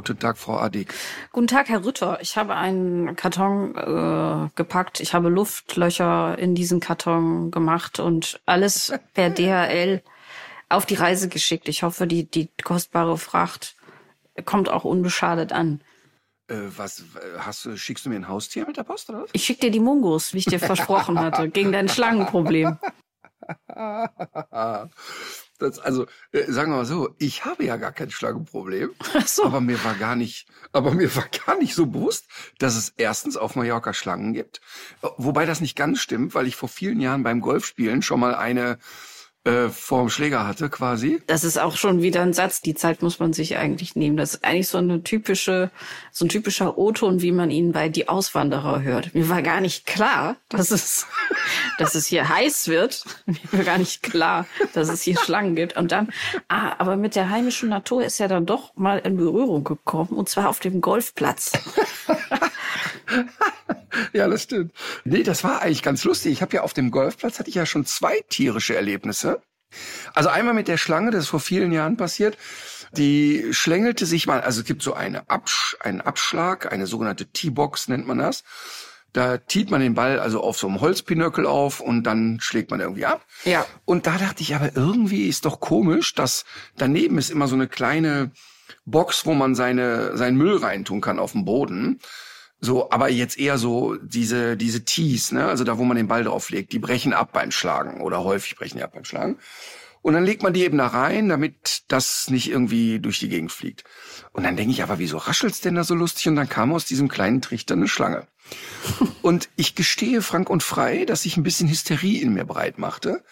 Guten Tag, Frau Adick. Guten Tag, Herr Rütter. Ich habe einen Karton äh, gepackt. Ich habe Luftlöcher in diesen Karton gemacht und alles per DHL auf die Reise geschickt. Ich hoffe, die, die kostbare Fracht kommt auch unbeschadet an. Äh, was hast du, schickst du mir ein Haustier mit der Post oder was? Ich schicke dir die Mungos, wie ich dir versprochen hatte, gegen dein Schlangenproblem. Das, also äh, sagen wir mal so, ich habe ja gar kein Schlangenproblem, Ach so. aber mir war gar nicht, aber mir war gar nicht so bewusst, dass es erstens auf Mallorca Schlangen gibt, wobei das nicht ganz stimmt, weil ich vor vielen Jahren beim Golfspielen schon mal eine äh, vorm Schläger hatte quasi. Das ist auch schon wieder ein Satz. Die Zeit muss man sich eigentlich nehmen. Das ist eigentlich so eine typische, so ein typischer O-Ton, wie man ihn bei Die Auswanderer hört. Mir war gar nicht klar, dass es, dass es hier heiß wird. Mir war gar nicht klar, dass es hier Schlangen gibt. Und dann, ah, aber mit der heimischen Natur ist ja dann doch mal in Berührung gekommen. Und zwar auf dem Golfplatz. Ja, das stimmt. Nee, das war eigentlich ganz lustig. Ich habe ja auf dem Golfplatz hatte ich ja schon zwei tierische Erlebnisse. Also einmal mit der Schlange, das ist vor vielen Jahren passiert. Die schlängelte sich mal, also es gibt so eine Absch einen Abschlag, eine sogenannte T-Box nennt man das. Da tiet man den Ball also auf so einem Holzpinöckel auf und dann schlägt man irgendwie ab. Ja. Und da dachte ich aber irgendwie ist doch komisch, dass daneben ist immer so eine kleine Box, wo man seine, seinen Müll reintun kann auf dem Boden. So, aber jetzt eher so diese, diese Tees, ne, also da, wo man den Ball drauflegt, die brechen ab beim Schlagen oder häufig brechen die ab beim Schlagen. Und dann legt man die eben da rein, damit das nicht irgendwie durch die Gegend fliegt. Und dann denke ich, aber wieso raschelt's denn da so lustig? Und dann kam aus diesem kleinen Trichter eine Schlange. Und ich gestehe frank und frei, dass ich ein bisschen Hysterie in mir breit machte.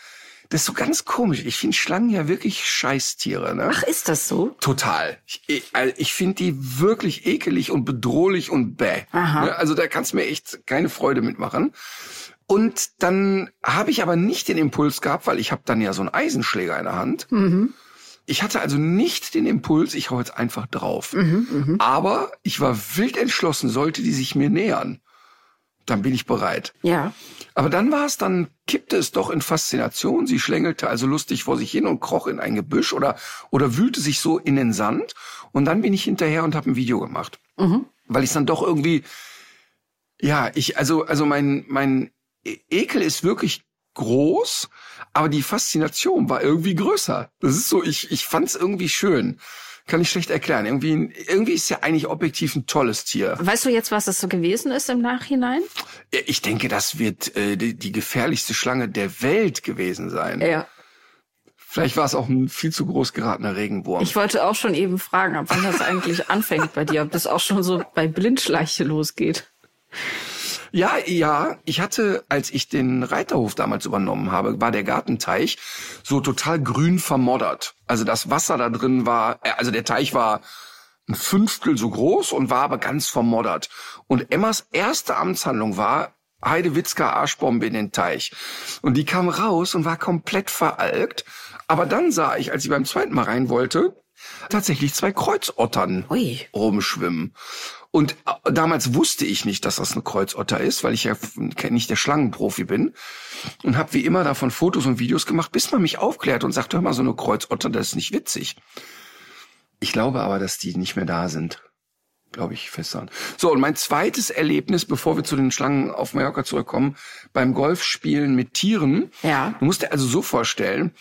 Das ist so ganz komisch. Ich finde Schlangen ja wirklich Scheißtiere, ne? Ach, ist das so? Total. Ich, also ich finde die wirklich ekelig und bedrohlich und bäh. Aha. Ne, Also da kannst du mir echt keine Freude mitmachen. Und dann habe ich aber nicht den Impuls gehabt, weil ich habe dann ja so einen Eisenschläger in der Hand. Ich hatte also nicht den Impuls, ich hau jetzt einfach drauf. Aber ich war wild entschlossen, sollte die sich mir nähern. Dann bin ich bereit. Ja. Aber dann war es, dann kippte es doch in Faszination. Sie schlängelte also lustig vor sich hin und kroch in ein Gebüsch oder, oder wühlte sich so in den Sand. Und dann bin ich hinterher und habe ein Video gemacht. Weil ich dann doch irgendwie, ja, ich, also, also mein, mein E- Ekel ist wirklich groß, aber die Faszination war irgendwie größer. Das ist so, ich, ich fand es irgendwie schön. Kann ich schlecht erklären. Irgendwie, irgendwie ist ja eigentlich objektiv ein tolles Tier. Weißt du jetzt, was das so gewesen ist im Nachhinein? Ich denke, das wird äh, die, die gefährlichste Schlange der Welt gewesen sein. Ja. Vielleicht war es auch ein viel zu groß geratener Regenwurm. Ich wollte auch schon eben fragen, ab wann das eigentlich anfängt bei dir, ob das auch schon so bei Blindschleiche losgeht. Ja, ja, ich hatte, als ich den Reiterhof damals übernommen habe, war der Gartenteich so total grün vermoddert. Also das Wasser da drin war, äh, also der Teich war ein Fünftel so groß und war aber ganz vermoddert. Und Emmas erste Amtshandlung war, Heidewitzka Arschbombe in den Teich. Und die kam raus und war komplett veralkt. Aber dann sah ich, als ich beim zweiten Mal rein wollte, tatsächlich zwei Kreuzottern Ui. rumschwimmen. Und äh, damals wusste ich nicht, dass das eine Kreuzotter ist, weil ich ja nicht der Schlangenprofi bin. Und habe wie immer davon Fotos und Videos gemacht, bis man mich aufklärt und sagt, hör mal, so eine Kreuzotter, das ist nicht witzig. Ich glaube aber, dass die nicht mehr da sind. Glaube ich fest an. So, und mein zweites Erlebnis, bevor wir zu den Schlangen auf Mallorca zurückkommen, beim Golfspielen mit Tieren. Ja. Du musst dir also so vorstellen,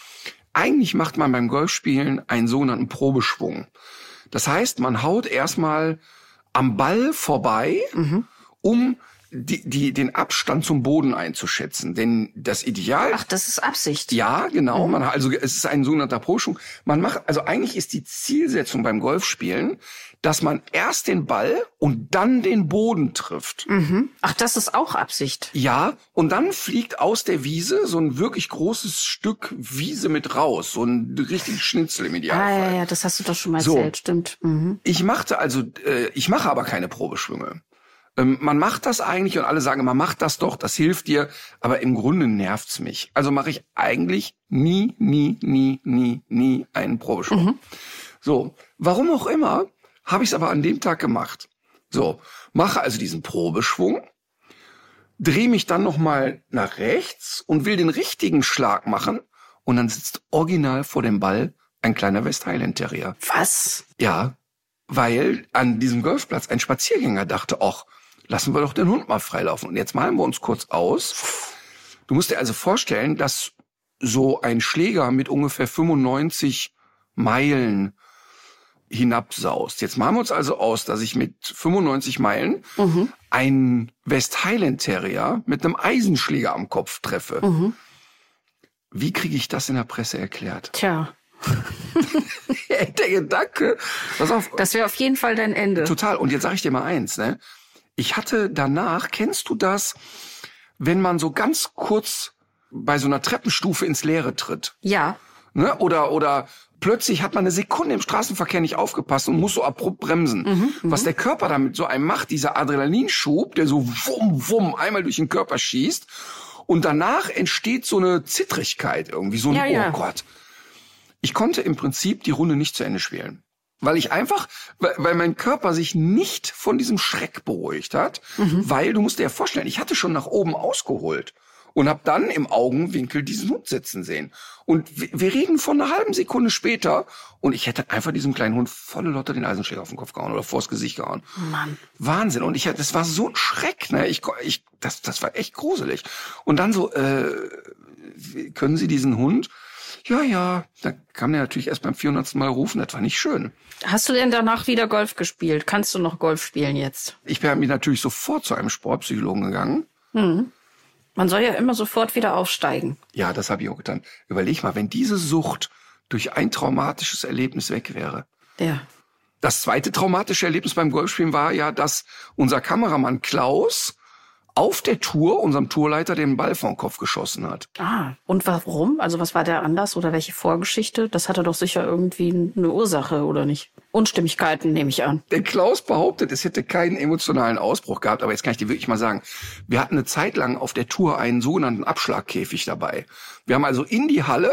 eigentlich macht man beim Golfspielen einen sogenannten Probeschwung. Das heißt, man haut erstmal am Ball vorbei, um die, die, den Abstand zum Boden einzuschätzen. Denn das Ideal. Ach, das ist Absicht. Ja, genau. Man, also es ist ein sogenannter Pro-Schwung. Man macht, also eigentlich ist die Zielsetzung beim Golfspielen, dass man erst den Ball und dann den Boden trifft. Mhm. Ach, das ist auch Absicht. Ja, und dann fliegt aus der Wiese so ein wirklich großes Stück Wiese mit raus, so ein richtig Schnitzel im Ah, Idealfall. ja, ja, das hast du doch schon mal So. erzählt, stimmt. Mhm. Ich machte also, äh, ich mache aber keine Probeschwünge. Ähm, man macht das eigentlich und alle sagen, man macht das doch, das hilft dir, aber im Grunde nervt's mich. Also mache ich eigentlich nie, nie, nie, nie, nie einen Probeschwung. So, warum auch immer, habe ich es aber an dem Tag gemacht. So, mache also diesen Probeschwung, drehe mich dann noch mal nach rechts und will den richtigen Schlag machen und dann sitzt original vor dem Ball ein kleiner West Highland Terrier. Was? Ja, weil an diesem Golfplatz ein Spaziergänger dachte, ach, lassen wir doch den Hund mal freilaufen. Und jetzt malen wir uns kurz aus. Du musst dir also vorstellen, dass so ein Schläger mit ungefähr 95 Meilen hinabsaust. Jetzt malen wir uns also aus, dass ich mit 95 Meilen einen West Highland Terrier mit einem Eisenschläger am Kopf treffe. Wie kriege ich das in der Presse erklärt? Tja, Der Gedanke, pass auf, das wäre auf jeden Fall dein Ende. Total. Und jetzt sage ich dir mal eins, ne? Ich hatte danach, kennst du das, wenn man so ganz kurz bei so einer Treppenstufe ins Leere tritt? Ja. Ne? Oder, oder plötzlich hat man eine Sekunde im Straßenverkehr nicht aufgepasst und muss so abrupt bremsen. Was der Körper damit so einem macht, dieser Adrenalinschub, der so wumm, wumm einmal durch den Körper schießt. Und danach entsteht so eine Zittrigkeit irgendwie, so ein, Ja, ja. oh Gott. Ich konnte im Prinzip die Runde nicht zu Ende spielen. Weil ich einfach, weil, weil mein Körper sich nicht von diesem Schreck beruhigt hat, weil du musst dir ja vorstellen, ich hatte schon nach oben ausgeholt und habe dann im Augenwinkel diesen Hund sitzen sehen. Und wir, wir reden von einer halben Sekunde später und ich hätte einfach diesem kleinen Hund volle Lotte den Eisenschläger auf den Kopf gehauen oder vors Gesicht gehauen. Mann. Wahnsinn. Und ich, das war so ein Schreck, ne? Ich, ich, das, das war echt gruselig. Und dann so, äh, können Sie diesen Hund? Ja, ja. Da kam der natürlich erst beim 400. Mal rufen. Das war nicht schön. Hast du denn danach wieder Golf gespielt? Kannst du noch Golf spielen jetzt? Ich bin mir natürlich sofort zu einem Sportpsychologen gegangen. Man soll ja immer sofort wieder aufsteigen. Ja, das habe ich auch getan. Überleg mal, wenn diese Sucht durch ein traumatisches Erlebnis weg wäre. Ja. Das zweite traumatische Erlebnis beim Golfspielen war ja, dass unser Kameramann Klaus auf der Tour unserem Tourleiter den Ball vom Kopf geschossen hat. Ah, und warum? Also was war der Anlass oder welche Vorgeschichte? Das hatte doch sicher irgendwie eine Ursache, oder nicht? Unstimmigkeiten, nehme ich an. Der Klaus behauptet, es hätte keinen emotionalen Ausbruch gehabt, aber jetzt kann ich dir wirklich mal sagen, wir hatten eine Zeit lang auf der Tour einen sogenannten Abschlagkäfig dabei. Wir haben also in die Halle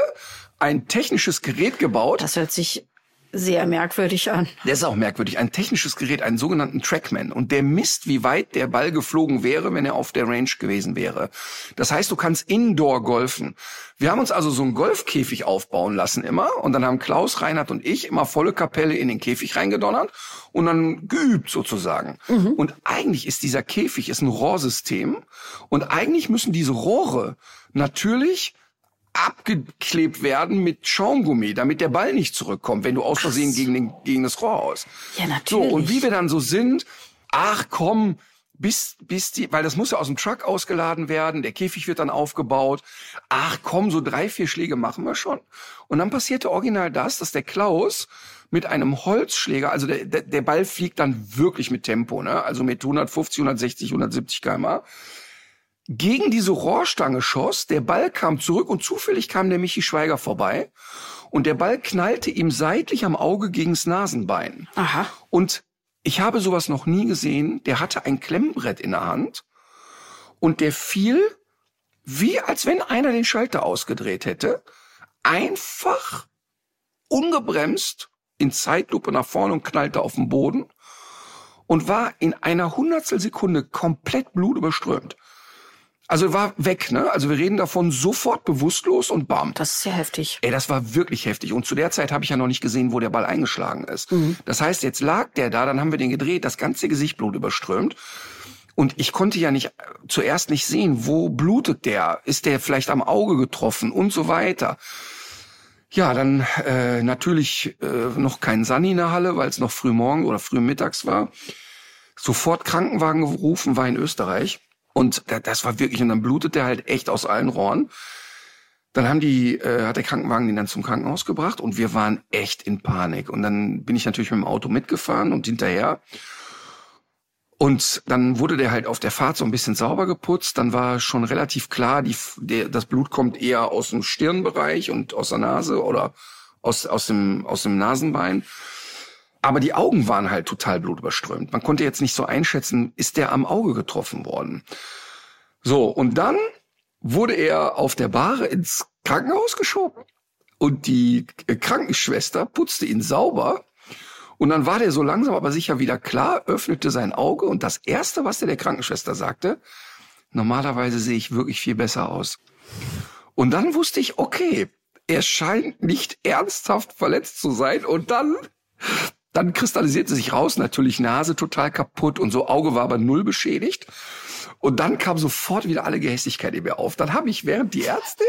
ein technisches Gerät gebaut. Das hört sich sehr merkwürdig an. Der ist auch merkwürdig. Ein technisches Gerät, einen sogenannten Trackman. Und der misst, wie weit der Ball geflogen wäre, wenn er auf der Range gewesen wäre. Das heißt, du kannst indoor golfen. Wir haben uns also so einen Golfkäfig aufbauen lassen immer. Und dann haben Klaus, Reinhard und ich immer volle Kapelle in den Käfig reingedonnert und dann geübt sozusagen. Und eigentlich ist dieser Käfig ist ein Rohrsystem. Und eigentlich müssen diese Rohre natürlich abgeklebt werden mit Schaumgummi, damit der Ball nicht zurückkommt, wenn du aus Versehen gegen, den, gegen das Rohr aus. Ja, So, natürlich. und wie wir dann so sind, ach komm, bis, bis die, weil das muss ja aus dem Truck ausgeladen werden, der Käfig wird dann aufgebaut. Ach komm, so drei, vier Schläge machen wir schon. Und dann passierte original das, dass der Klaus mit einem Holzschläger, also der, der, der Ball fliegt dann wirklich mit Tempo, ne? also mit 150, 160, 170 km gegen diese Rohrstange schoss, der Ball kam zurück und zufällig kam der Michi Schweiger vorbei und der Ball knallte ihm seitlich am Auge gegens Nasenbein. Aha. Und ich habe sowas noch nie gesehen. Der hatte ein Klemmbrett in der Hand und der fiel wie als wenn einer den Schalter ausgedreht hätte, einfach ungebremst in Zeitlupe nach vorne und knallte auf den Boden und war in einer Hundertstelsekunde komplett blutüberströmt. Also war weg, ne? Also wir reden davon sofort bewusstlos und bam. Das ist ja heftig. Ey, das war wirklich heftig. Und zu der Zeit habe ich ja noch nicht gesehen, wo der Ball eingeschlagen ist. Das heißt, jetzt lag der da, dann haben wir den gedreht, das ganze Gesicht Blut überströmt. Und ich konnte ja nicht äh, zuerst nicht sehen, wo blutet der? Ist der vielleicht am Auge getroffen und so weiter. Ja, dann äh, natürlich äh, noch kein Sunny in der Halle, weil es noch früh morgen oder früh mittags war. Sofort Krankenwagen gerufen, war in Österreich. Und das war wirklich, und dann blutet der halt echt aus allen Rohren. Dann haben die, äh, hat der Krankenwagen den dann zum Krankenhaus gebracht und wir waren echt in Panik. Und dann bin ich natürlich mit dem Auto mitgefahren und hinterher. Und dann wurde der halt auf der Fahrt so ein bisschen sauber geputzt. Dann war schon relativ klar, die, der, das Blut kommt eher aus dem Stirnbereich und aus der Nase oder aus, aus, dem, aus dem Nasenbein. Aber die Augen waren halt total blutüberströmt. Man konnte jetzt nicht so einschätzen, ist der am Auge getroffen worden. So, und dann wurde er auf der Bahre ins Krankenhaus geschoben und die Krankenschwester putzte ihn sauber und dann war der so langsam aber sicher wieder klar, öffnete sein Auge und das erste, was er der Krankenschwester sagte, normalerweise sehe ich wirklich viel besser aus. Und dann wusste ich, okay, er scheint nicht ernsthaft verletzt zu sein und dann dann kristallisierte sich raus, natürlich Nase total kaputt und so Auge war aber null beschädigt. Und dann kam sofort wieder alle Gehässigkeit in mir auf. Dann habe ich, während die Ärztin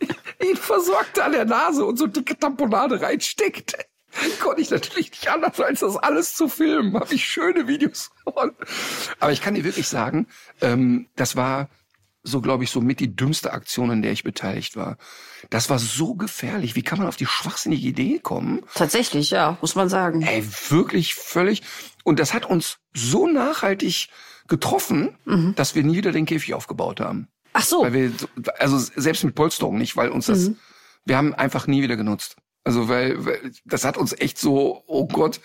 ihn versorgte an der Nase und so dicke Tamponade reinsteckt, konnte ich natürlich nicht anders, als das alles zu filmen. Habe ich schöne Videos von. Aber ich kann dir wirklich sagen, ähm, das war so, glaube ich, so mit die dümmste Aktion, in der ich beteiligt war. Das war so gefährlich. Wie kann man auf die schwachsinnige Idee kommen? Tatsächlich, ja, muss man sagen. Ey, wirklich völlig. Und das hat uns so nachhaltig getroffen, mhm. dass wir nie wieder den Käfig aufgebaut haben. Ach so. Weil wir, also selbst mit Polsterung nicht, weil uns das, mhm. wir haben einfach nie wieder genutzt. Also weil, weil das hat uns echt so, oh Gott,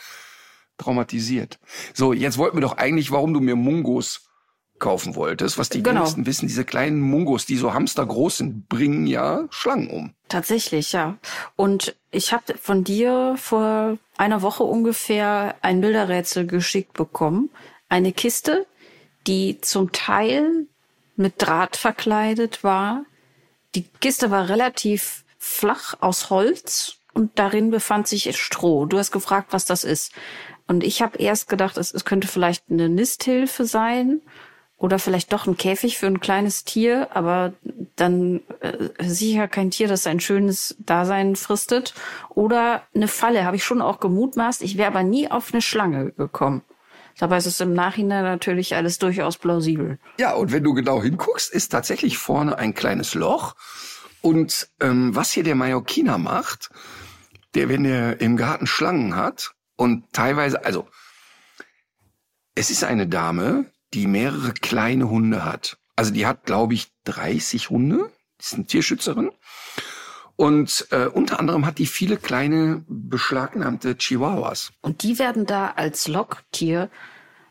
traumatisiert. So, jetzt wollten wir doch eigentlich, warum du mir Mungos kaufen wolltest, was die genau. wenigsten wissen, diese kleinen Mungos, die so hamstergroß sind, bringen ja Schlangen um. Tatsächlich, ja. Und ich habe von dir vor einer Woche ungefähr ein Bilderrätsel geschickt bekommen. Eine Kiste, die zum Teil mit Draht verkleidet war. Die Kiste war relativ flach aus Holz und darin befand sich Stroh. Du hast gefragt, was das ist. Und ich habe erst gedacht, es, es könnte vielleicht eine Nisthilfe sein oder vielleicht doch ein Käfig für ein kleines Tier, aber dann äh, sicher kein Tier, das sein schönes Dasein fristet. Oder eine Falle, habe ich schon auch gemutmaßt. Ich wäre aber nie auf eine Schlange gekommen. Dabei ist es im Nachhinein natürlich alles durchaus plausibel. Ja, und wenn du genau hinguckst, ist tatsächlich vorne ein kleines Loch. Und ähm, was hier der Mallorquiner macht, der, wenn er im Garten Schlangen hat und teilweise, also es ist eine Dame, die mehrere kleine Hunde hat. Also die hat, glaube ich, 30 Hunde. Die ist eine Tierschützerin. Und äh, unter anderem hat die viele kleine beschlagnahmte Chihuahuas. Und die werden da als Locktier,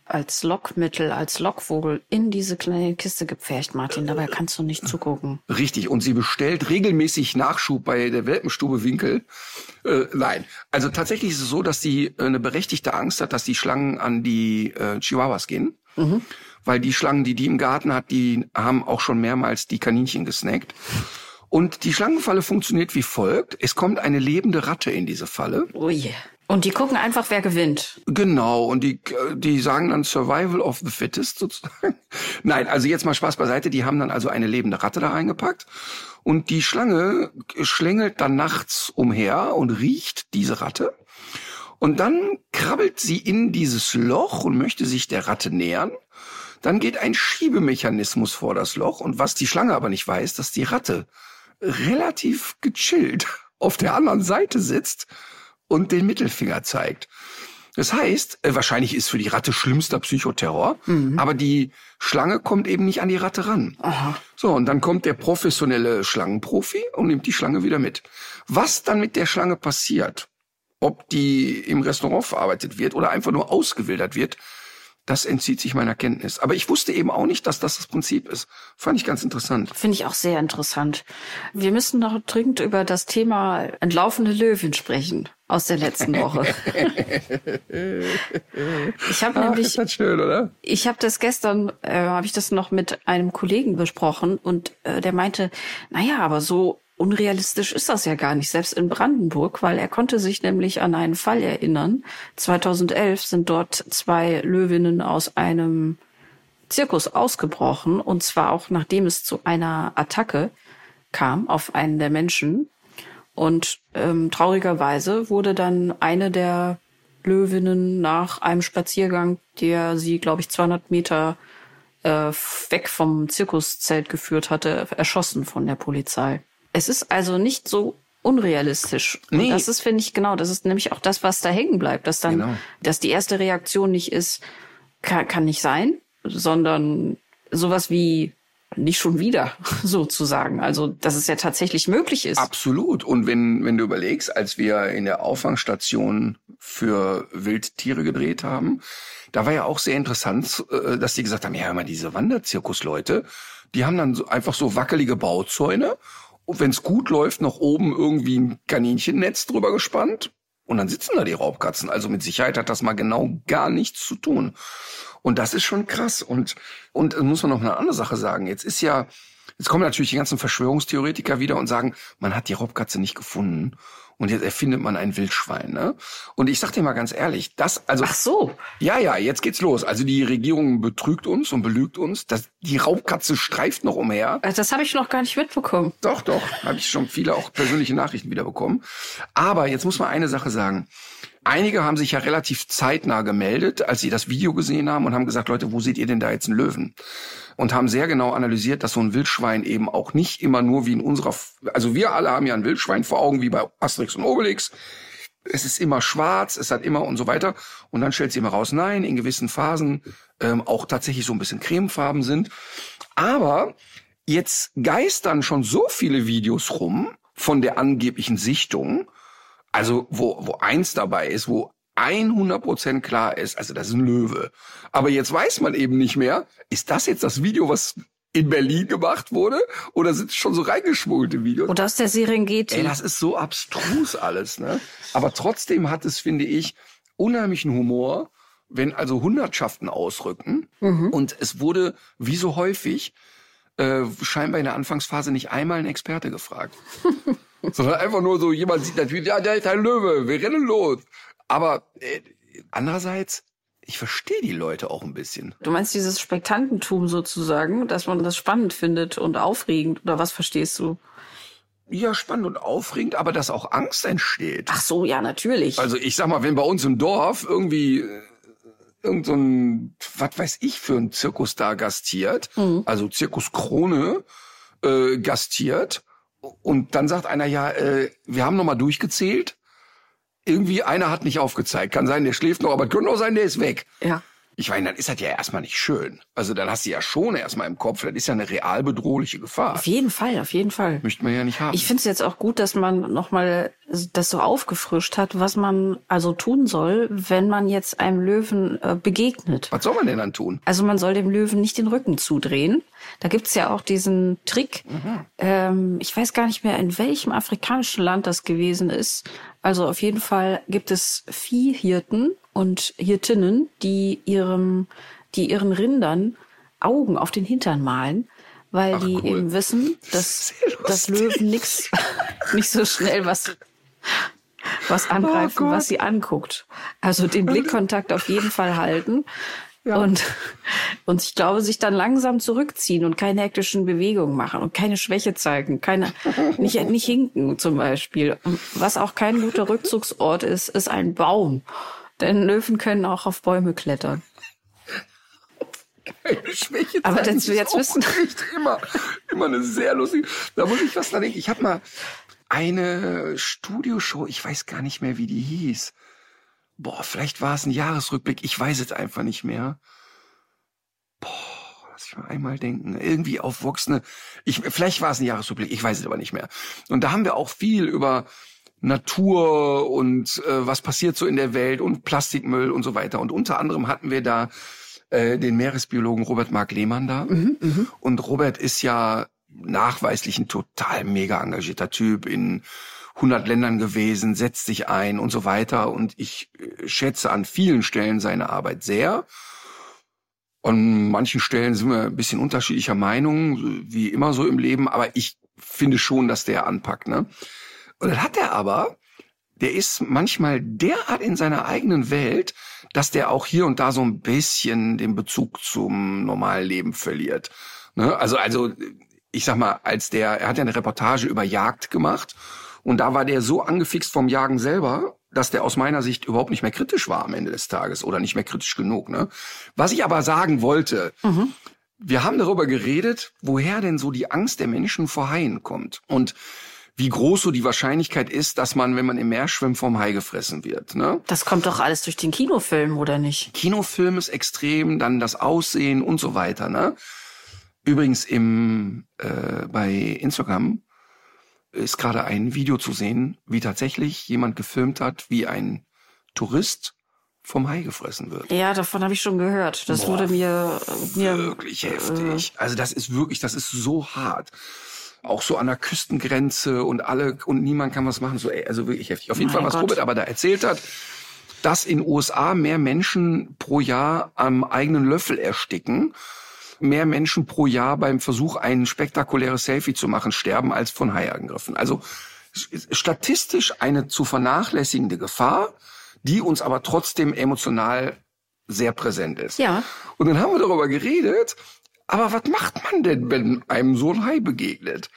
als Lockmittel, als Lockvogel in diese kleine Kiste gepfercht, Martin. Dabei kannst du nicht zugucken. Richtig. Und sie bestellt regelmäßig Nachschub bei der Welpenstube Winkel. Äh, nein. Also tatsächlich ist es so, dass sie eine berechtigte Angst hat, dass die Schlangen an die äh, Chihuahuas gehen. Mhm. Weil die Schlangen, die die im Garten hat, die haben auch schon mehrmals die Kaninchen gesnackt. Und die Schlangenfalle funktioniert wie folgt. Es kommt eine lebende Ratte in diese Falle. Oh yeah. Und die gucken einfach, wer gewinnt. Genau, und die, die sagen dann Survival of the Fittest sozusagen. Nein, also jetzt mal Spaß beiseite. Die haben dann also eine lebende Ratte da reingepackt. Und die Schlange schlängelt dann nachts umher und riecht diese Ratte. Und dann krabbelt sie in dieses Loch und möchte sich der Ratte nähern. Dann geht ein Schiebemechanismus vor das Loch. Und was die Schlange aber nicht weiß, dass die Ratte relativ gechillt auf der anderen Seite sitzt und den Mittelfinger zeigt. Das heißt, äh, wahrscheinlich ist für die Ratte schlimmster Psychoterror, mhm. aber die Schlange kommt eben nicht an die Ratte ran. Aha. So, und dann kommt der professionelle Schlangenprofi und nimmt die Schlange wieder mit. Was dann mit der Schlange passiert, ob die im Restaurant verarbeitet wird oder einfach nur ausgewildert wird, das entzieht sich meiner Kenntnis. Aber ich wusste eben auch nicht, dass das das Prinzip ist. Fand ich ganz interessant. Finde ich auch sehr interessant. Wir müssen noch dringend über das Thema entlaufene Löwen sprechen aus der letzten Woche. ich habe nämlich, ist das schön, oder? Ich habe das gestern, äh, habe ich das noch mit einem Kollegen besprochen und äh, der meinte, naja, aber so unrealistisch ist das ja gar nicht, selbst in Brandenburg, weil er konnte sich nämlich an einen Fall erinnern. 2011 sind dort zwei Löwinnen aus einem Zirkus ausgebrochen und zwar auch nachdem es zu einer Attacke kam auf einen der Menschen. Und ähm, traurigerweise wurde dann eine der Löwinnen nach einem Spaziergang, der sie, glaube ich, 200 Meter äh, weg vom Zirkuszelt geführt hatte, erschossen von der Polizei. Es ist also nicht so unrealistisch. Nee. Und das ist, finde ich, genau, das ist nämlich auch das, was da hängen bleibt, dass dann, genau. dass die erste Reaktion nicht ist, kann, kann nicht sein, sondern sowas wie nicht schon wieder sozusagen. Also, dass es ja tatsächlich möglich ist. Absolut. Und wenn, wenn du überlegst, als wir in der Auffangstation für Wildtiere gedreht haben, da war ja auch sehr interessant, äh, dass die gesagt haben, ja, immer diese Wanderzirkusleute, die haben dann so einfach so wackelige Bauzäune wenn es gut läuft, noch oben irgendwie ein Kaninchennetz drüber gespannt. Und dann sitzen da die Raubkatzen. Also mit Sicherheit hat das mal genau gar nichts zu tun. Und das ist schon krass. Und, und muss man noch eine andere Sache sagen. Jetzt ist ja, jetzt kommen natürlich die ganzen Verschwörungstheoretiker wieder und sagen, man hat die Raubkatze nicht gefunden und jetzt erfindet man ein Wildschwein. Ne? Und ich sag dir mal ganz ehrlich, das also Ach so. Ja, ja, jetzt geht's los. Also die Regierung betrügt uns und belügt uns. Das, die Raubkatze streift noch umher. Also das habe ich noch gar nicht mitbekommen. Doch, doch, habe ich schon viele auch persönliche Nachrichten wiederbekommen. Aber jetzt muss man eine Sache sagen. Einige haben sich ja relativ zeitnah gemeldet, als sie das Video gesehen haben und haben gesagt, Leute, wo seht ihr denn da jetzt einen Löwen? Und haben sehr genau analysiert, dass so ein Wildschwein eben auch nicht immer nur wie in unserer, also wir alle haben ja ein Wildschwein vor Augen, wie bei Asterix und Obelix. Es ist immer schwarz, es hat immer und so weiter. Und dann stellt sie immer raus, nein, in gewissen Phasen ähm, auch tatsächlich so ein bisschen cremefarben sind. Aber jetzt geistern schon so viele Videos rum von der angeblichen Sichtung, also wo, wo eins dabei ist, wo 100% klar ist, also das ist ein Löwe. Aber jetzt weiß man eben nicht mehr, ist das jetzt das Video, was in Berlin gemacht wurde? Oder sind es schon so reingeschmuggelte Videos? Oder aus der Serengeti. Ey, das ist so abstrus alles, ne? Aber trotzdem hat es, finde ich, unheimlichen Humor, wenn also Hundertschaften ausrücken. Mhm. Und es wurde, wie so häufig, äh, scheinbar in der Anfangsphase nicht einmal ein Experte gefragt. sondern einfach nur so, jemand sieht natürlich, ja, der ist ein Löwe, wir rennen los. Aber äh, andererseits, ich verstehe die Leute auch ein bisschen. Du meinst dieses Spektantentum sozusagen, dass man das spannend findet und aufregend, oder was verstehst du? Ja, spannend und aufregend, aber dass auch Angst entsteht. Ach so, ja, natürlich. Also ich sag mal, wenn bei uns im Dorf irgendwie äh, irgend so ein, was weiß ich, für ein Zirkus da gastiert, mhm. also Zirkus Krone äh, gastiert, und dann sagt einer, ja, äh, wir haben nochmal durchgezählt. Irgendwie einer hat nicht aufgezeigt. Kann sein, der schläft noch, aber könnte auch sein, der ist weg. Ja. Ich meine, dann ist das ja erstmal nicht schön. Also dann hast du ja schon erstmal im Kopf, das ist ja eine real bedrohliche Gefahr. Auf jeden Fall, auf jeden Fall. Möchte man ja nicht haben. Ich finde es jetzt auch gut, dass man nochmal das so aufgefrischt hat, was man also tun soll, wenn man jetzt einem Löwen äh, begegnet. Was soll man denn dann tun? Also man soll dem Löwen nicht den Rücken zudrehen. Da gibt's ja auch diesen Trick. Mhm. Ähm, ich weiß gar nicht mehr, in welchem afrikanischen Land das gewesen ist. Also auf jeden Fall gibt es Viehhirten und Hirtinnen, die ihrem, die ihren Rindern Augen auf den Hintern malen, weil Ach, die cool. eben wissen, dass das Löwen nix, nicht so schnell was, was angreifen, oh was sie anguckt. Also den Blickkontakt auf jeden Fall halten. Ja. Und, und ich glaube, sich dann langsam zurückziehen und keine hektischen Bewegungen machen und keine Schwäche zeigen, keine, nicht, nicht hinken zum Beispiel. Was auch kein guter Rückzugsort ist, ist ein Baum. Denn Löwen können auch auf Bäume klettern. Keine Schwäche Aber das jetzt wissen. Immer, immer eine sehr lustige. Da muss ich was da denken. Ich habe mal eine Studioshow, ich weiß gar nicht mehr, wie die hieß. Boah, vielleicht war es ein Jahresrückblick, ich weiß es einfach nicht mehr. Boah, lass ich mal einmal denken. Irgendwie auf Vox ne, ich, vielleicht war es ein Jahresrückblick, ich weiß es aber nicht mehr. Und da haben wir auch viel über Natur und äh, was passiert so in der Welt und Plastikmüll und so weiter. Und unter anderem hatten wir da äh, den Meeresbiologen Robert Mark Lehmann da. Mhm, mh. Und Robert ist ja nachweislich ein total mega engagierter Typ in 100 Ländern gewesen, setzt sich ein und so weiter. Und ich äh, schätze an vielen Stellen seine Arbeit sehr. An manchen Stellen sind wir ein bisschen unterschiedlicher Meinung, wie immer so im Leben, aber ich finde schon, dass der anpackt. Ne? Und dann hat er aber, der ist manchmal derart in seiner eigenen Welt, dass der auch hier und da so ein bisschen den Bezug zum normalen Leben verliert. Ne? Also, also, ich sag mal, als der, er hat ja eine Reportage über Jagd gemacht und da war der so angefixt vom Jagen selber, dass der aus meiner Sicht überhaupt nicht mehr kritisch war am Ende des Tages oder nicht mehr kritisch genug. Ne? Was ich aber sagen wollte, mhm wir haben darüber geredet, woher denn so die Angst der Menschen vor Haien kommt. Und wie groß so die Wahrscheinlichkeit ist, dass man, wenn man im Meer schwimmt, vom Hai gefressen wird. Ne? Das kommt doch alles durch den Kinofilm, oder nicht? Kinofilm ist extrem, dann das Aussehen und so weiter. Ne? Übrigens im äh, bei Instagram ist gerade ein Video zu sehen, wie tatsächlich jemand gefilmt hat, wie ein Tourist vom Hai gefressen wird. Ja, davon habe ich schon gehört. Das Boah, wurde mir, mir wirklich äh, heftig. Also das ist wirklich, das ist so hart auch so an der Küstengrenze und alle und niemand kann was machen. So, ey, also wirklich heftig. Auf jeden mein Fall, was Gott. Robert aber da erzählt hat, dass in USA mehr Menschen pro Jahr am eigenen Löffel ersticken, mehr Menschen pro Jahr beim Versuch, ein spektakuläres Selfie zu machen, sterben als von Haiangriffen. Also statistisch eine zu vernachlässigende Gefahr, die uns aber trotzdem emotional sehr präsent ist. Ja. Und dann haben wir darüber geredet, aber was macht man denn, wenn einem so ein Hai begegnet?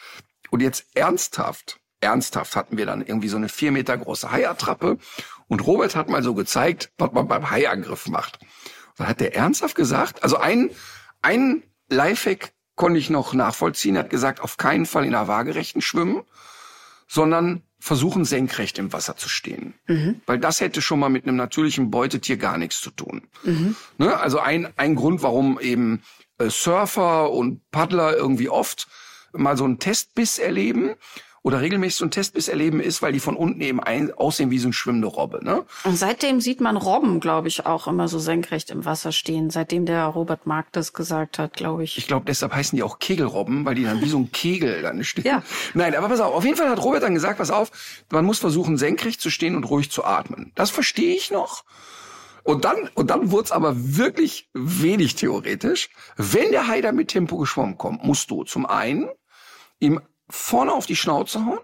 Und jetzt ernsthaft, ernsthaft hatten wir dann irgendwie so eine vier Meter große Haiattrappe und Robert hat mal so gezeigt, was man beim Haiangriff macht. Da hat der ernsthaft gesagt, also ein, ein Lifehack konnte ich noch nachvollziehen, hat gesagt, auf keinen Fall in einer waagerechten schwimmen, sondern versuchen senkrecht im Wasser zu stehen. Mhm. Weil das hätte schon mal mit einem natürlichen Beutetier gar nichts zu tun. Mhm. Ne? Also ein, ein Grund, warum eben Surfer und Paddler irgendwie oft mal so einen Testbiss erleben oder regelmäßig so ein Testbiss erleben ist, weil die von unten eben ein, aussehen wie so eine schwimmende Robbe. Ne? Und seitdem sieht man Robben, glaube ich, auch immer so senkrecht im Wasser stehen, seitdem der Robert Mark das gesagt hat, glaube ich. Ich glaube, deshalb heißen die auch Kegelrobben, weil die dann wie so ein Kegel dann stehen. Ja. Nein, aber pass auf, auf jeden Fall hat Robert dann gesagt, pass auf, man muss versuchen, senkrecht zu stehen und ruhig zu atmen. Das verstehe ich noch. Und dann, und dann wurde es aber wirklich wenig theoretisch. Wenn der Hai da mit Tempo geschwommen kommt, musst du zum einen ihm vorne auf die Schnauze hauen,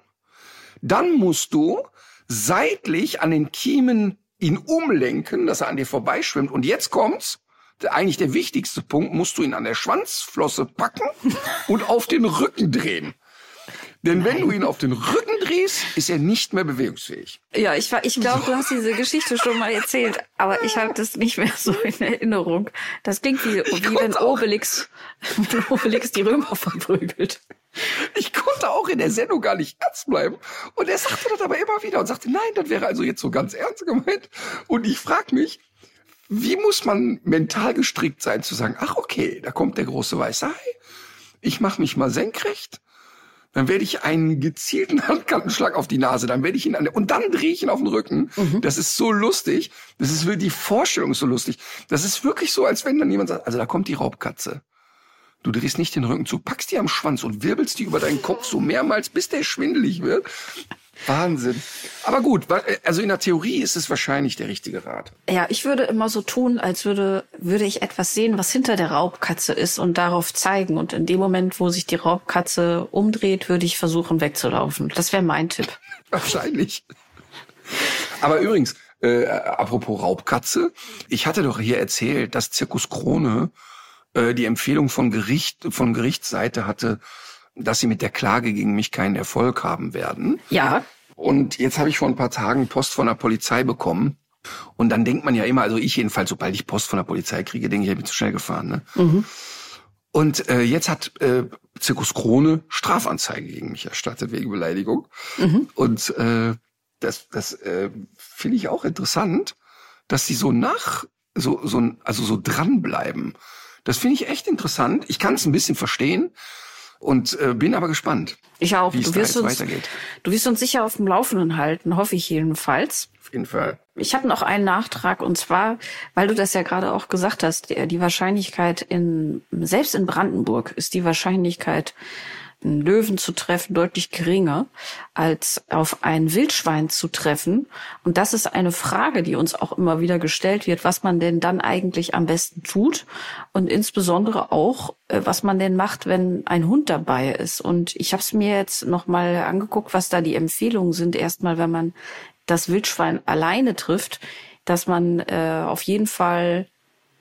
dann musst du seitlich an den Kiemen ihn umlenken, dass er an dir vorbeischwimmt. Und jetzt kommt's, eigentlich der wichtigste Punkt, musst du ihn an der Schwanzflosse packen und auf den Rücken drehen. Denn Nein. wenn du ihn auf den Rücken drehst, ist er nicht mehr bewegungsfähig. Ja, ich, ich glaube, du hast diese Geschichte schon mal erzählt, aber ich habe das nicht mehr so in Erinnerung. Das klingt wie, wie wenn Obelix, wenn Obelix die Römer verprügelt. Ich konnte auch in der Sendung gar nicht ernst bleiben. Und er sagte das aber immer wieder und sagte, nein, das wäre also jetzt so ganz ernst gemeint. Und ich frage mich, wie muss man mental gestrickt sein, zu sagen, ach okay, da kommt der große weiße Hai, ich mache mich mal senkrecht dann werde ich einen gezielten Handkantenschlag auf die Nase, dann werde ich ihn an der, und dann drehe ich ihn auf den Rücken. Mhm. Das ist so lustig. Das ist wirklich, die Vorstellung so lustig. Das ist wirklich so, als wenn dann jemand sagt, also da kommt die Raubkatze. Du drehst nicht den Rücken zu, packst die am Schwanz und wirbelst die über deinen Kopf so mehrmals, bis der schwindelig wird. Wahnsinn. Aber gut, also in der Theorie ist es wahrscheinlich der richtige Rat. Ja, ich würde immer so tun, als würde, würde ich etwas sehen, was hinter der Raubkatze ist und darauf zeigen. Und in dem Moment, wo sich die Raubkatze umdreht, würde ich versuchen wegzulaufen. Das wäre mein Tipp. Wahrscheinlich. Aber übrigens, äh, apropos Raubkatze, ich hatte doch hier erzählt, dass Zirkus Krone äh, die Empfehlung von Gericht, von Gerichtsseite hatte, dass sie mit der Klage gegen mich keinen Erfolg haben werden. Ja. Und jetzt habe ich vor ein paar Tagen Post von der Polizei bekommen. Und dann denkt man ja immer, also ich jedenfalls, sobald ich Post von der Polizei kriege, denke ich, ich bin zu schnell gefahren. Ne? Mhm. Und äh, jetzt hat äh, Zirkus Krone Strafanzeige gegen mich erstattet wegen Beleidigung. Mhm. Und äh, das, das äh, finde ich auch interessant, dass sie so nach, so, so, also so dranbleiben. Das finde ich echt interessant. Ich kann es ein bisschen verstehen, und äh, bin aber gespannt. Ich auch. Wie du wirst uns, weitergeht. Du wirst uns sicher auf dem Laufenden halten, hoffe ich jedenfalls. Auf jeden Fall. Ich habe noch einen Nachtrag und zwar, weil du das ja gerade auch gesagt hast, die Wahrscheinlichkeit in selbst in Brandenburg ist die Wahrscheinlichkeit einen Löwen zu treffen deutlich geringer als auf ein Wildschwein zu treffen. Und das ist eine Frage, die uns auch immer wieder gestellt wird, was man denn dann eigentlich am besten tut und insbesondere auch, äh, was man denn macht, wenn ein Hund dabei ist. Und ich habe es mir jetzt nochmal angeguckt, was da die Empfehlungen sind. Erstmal, wenn man das Wildschwein alleine trifft, dass man äh, auf jeden Fall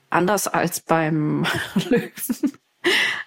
anders als beim Löwen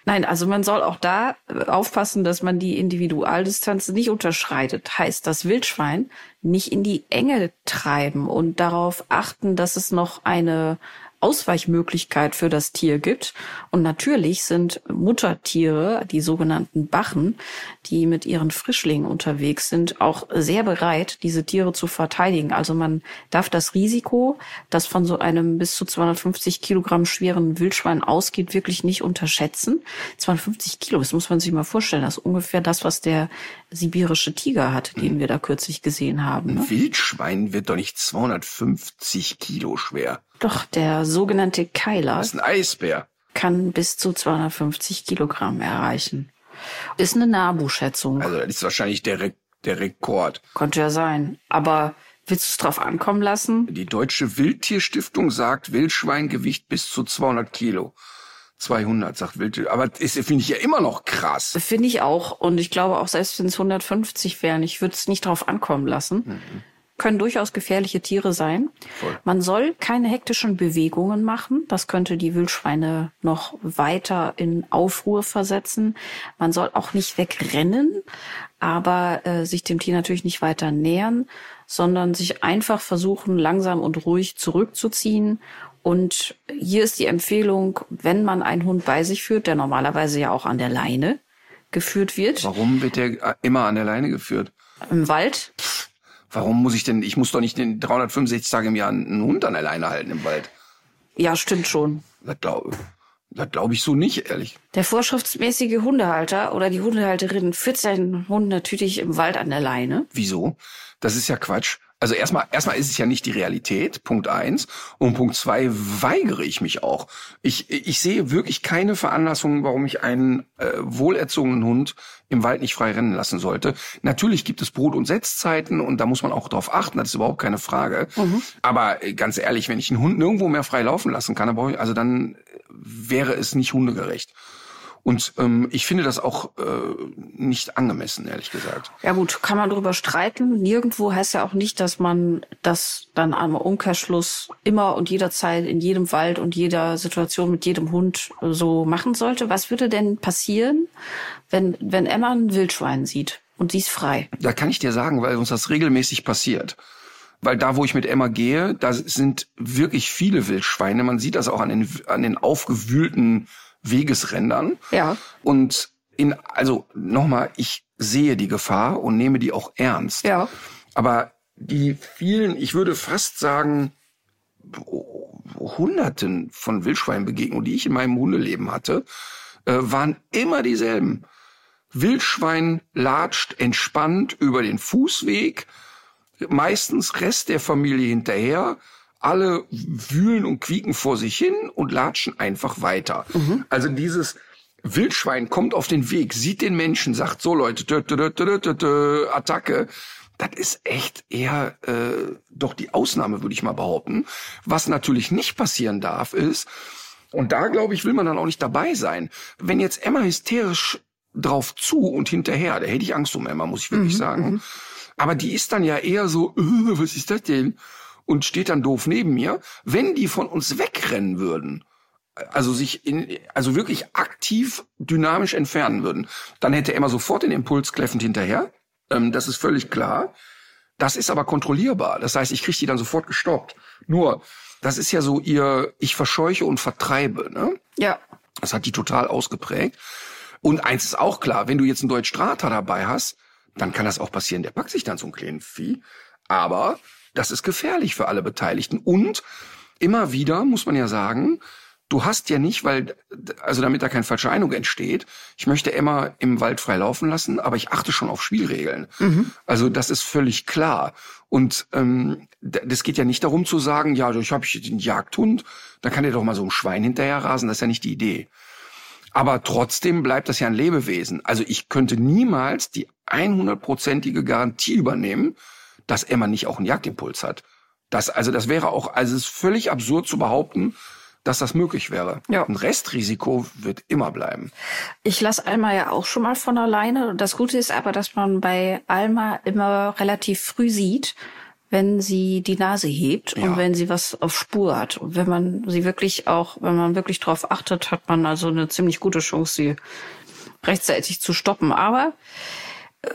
Nein, also man soll auch da äh, aufpassen, dass man die Individualdistanz nicht unterschreitet. Heißt, das Wildschwein nicht in die Enge treiben und darauf achten, dass es noch eine Ausweichmöglichkeit für das Tier gibt. Und natürlich sind Muttertiere, die sogenannten Bachen, die mit ihren Frischlingen unterwegs sind, auch sehr bereit, diese Tiere zu verteidigen. Also man darf das Risiko, das von so einem bis zu 250 Kilogramm schweren Wildschwein ausgeht, wirklich nicht unterschätzen. 250 Kilo, das muss man sich mal vorstellen. Das ist ungefähr das, was der sibirische Tiger hat, den wir da kürzlich gesehen haben. Ne? Ein Wildschwein wird doch nicht 250 Kilo schwer. Doch, der sogenannte Keiler Das ist ein Eisbär. kann bis zu 250 Kilogramm erreichen. Ist eine Nabu-Schätzung. Also das ist wahrscheinlich der, Re der Rekord. Könnte ja sein. Aber willst du es drauf ankommen lassen? Die Deutsche Wildtierstiftung sagt Wildschweingewicht bis zu 200 Kilo. 200 sagt Wildtier. Aber das ist, finde ich ja immer noch krass. Finde ich auch. Und ich glaube auch, selbst wenn es 150 wären, ich würde es nicht drauf ankommen lassen. Können durchaus gefährliche Tiere sein. Voll. Man soll keine hektischen Bewegungen machen. Das könnte die Wildschweine noch weiter in Aufruhr versetzen. Man soll auch nicht wegrennen, aber äh, sich dem Tier natürlich nicht weiter nähern, sondern sich einfach versuchen, langsam und ruhig zurückzuziehen. Und hier ist die Empfehlung, wenn man einen Hund bei sich führt, der normalerweise ja auch an der Leine geführt wird, Warum wird der äh, immer an der Leine geführt? im Wald, Warum muss ich denn, ich muss doch nicht den 365 Tage im Jahr einen Hund an der Leine halten im Wald. ja, stimmt schon. Das glaube das glaub ich so nicht, ehrlich. Der vorschriftsmäßige Hundehalter oder die Hundehalterin führt seinen Hund natürlich im Wald an der Leine. Wieso? Das ist ja Quatsch. Also erstmal, erstmal ist es ja nicht die Realität, Punkt eins. Und Punkt zwei weigere ich mich auch. Ich, ich sehe wirklich keine Veranlassung, warum ich einen äh, wohlerzogenen Hund im Wald nicht frei rennen lassen sollte. Natürlich gibt es Brut- und Setzzeiten und da muss man auch drauf achten, das ist überhaupt keine Frage. Aber äh, ganz ehrlich, wenn ich einen Hund nirgendwo mehr frei laufen lassen kann, dann ich, also dann wäre es nicht hundegerecht. Und ähm, ich finde das auch äh, nicht angemessen, ehrlich gesagt. Ja gut, kann man drüber streiten. Nirgendwo heißt ja auch nicht, dass man das dann am Umkehrschluss immer und jederzeit in jedem Wald und jeder Situation mit jedem Hund so machen sollte. Was würde denn passieren, wenn, wenn Emma ein Wildschwein sieht und sie ist frei? Da kann ich dir sagen, weil uns das regelmäßig passiert. Weil da, wo ich mit Emma gehe, da sind wirklich viele Wildschweine. Man sieht das auch an den, an den aufgewühlten Wegesrändern. Ja. Und in, also nochmal, ich sehe die Gefahr und nehme die auch ernst. Ja. Aber die vielen, ich würde fast sagen, Hunderten von Wildschweinbegegnungen, die ich in meinem Hundeleben hatte, äh, waren immer dieselben. Wildschwein latscht entspannt über den Fußweg, meistens Rest der Familie hinterher. Alle wühlen und quieken vor sich hin und latschen einfach weiter. Also dieses Wildschwein kommt auf den Weg, sieht den Menschen, sagt so Leute, tö, tö, tö, tö, tö, tö, Attacke. Das ist echt eher äh, doch die Ausnahme, würde ich mal behaupten. Was natürlich nicht passieren darf, ist, und da glaube ich, will man dann auch nicht dabei sein. Wenn jetzt Emma hysterisch drauf zu und hinterher, da hätte ich Angst um Emma, muss ich wirklich sagen. Aber die ist dann ja eher so, äh, was ist das denn? Und steht dann doof neben mir. Wenn die von uns wegrennen würden, also sich in, also wirklich aktiv dynamisch entfernen würden, dann hätte Emma sofort den Impuls kläffend hinterher. Ähm, das ist völlig klar. Das ist aber kontrollierbar. Das heißt, ich kriege die dann sofort gestoppt. Nur, das ist ja so ihr, ich verscheuche und vertreibe. Ne? Ja. Das hat die total ausgeprägt. Und eins ist auch klar, wenn du jetzt einen Deutschstrater dabei hast, dann kann das auch passieren. Der packt sich dann so einen kleinen Vieh. Aber das ist gefährlich für alle Beteiligten. Und immer wieder muss man ja sagen, du hast ja nicht, weil, also damit da keine falsche Eindruck entsteht, ich möchte Emma im Wald frei laufen lassen, aber ich achte schon auf Spielregeln. Also das ist völlig klar. Und ähm, das geht ja nicht darum zu sagen, ja, ich habe den Jagdhund, da kann der doch mal so ein Schwein hinterher rasen, das ist ja nicht die Idee. Aber trotzdem bleibt das ja ein Lebewesen. Also ich könnte niemals die 100-prozentige Garantie übernehmen, dass Emma nicht auch einen Jagdimpuls hat. Das, also das wäre auch, also es ist völlig absurd zu behaupten, dass das möglich wäre. Ja. Ein Restrisiko wird immer bleiben. Ich lasse Alma ja auch schon mal von alleine. Das Gute ist aber, dass man bei Alma immer relativ früh sieht, wenn sie die Nase hebt Ja. und wenn sie was auf Spur hat. Und wenn man sie wirklich auch, wenn man wirklich drauf achtet, hat man also eine ziemlich gute Chance, sie rechtzeitig zu stoppen. Aber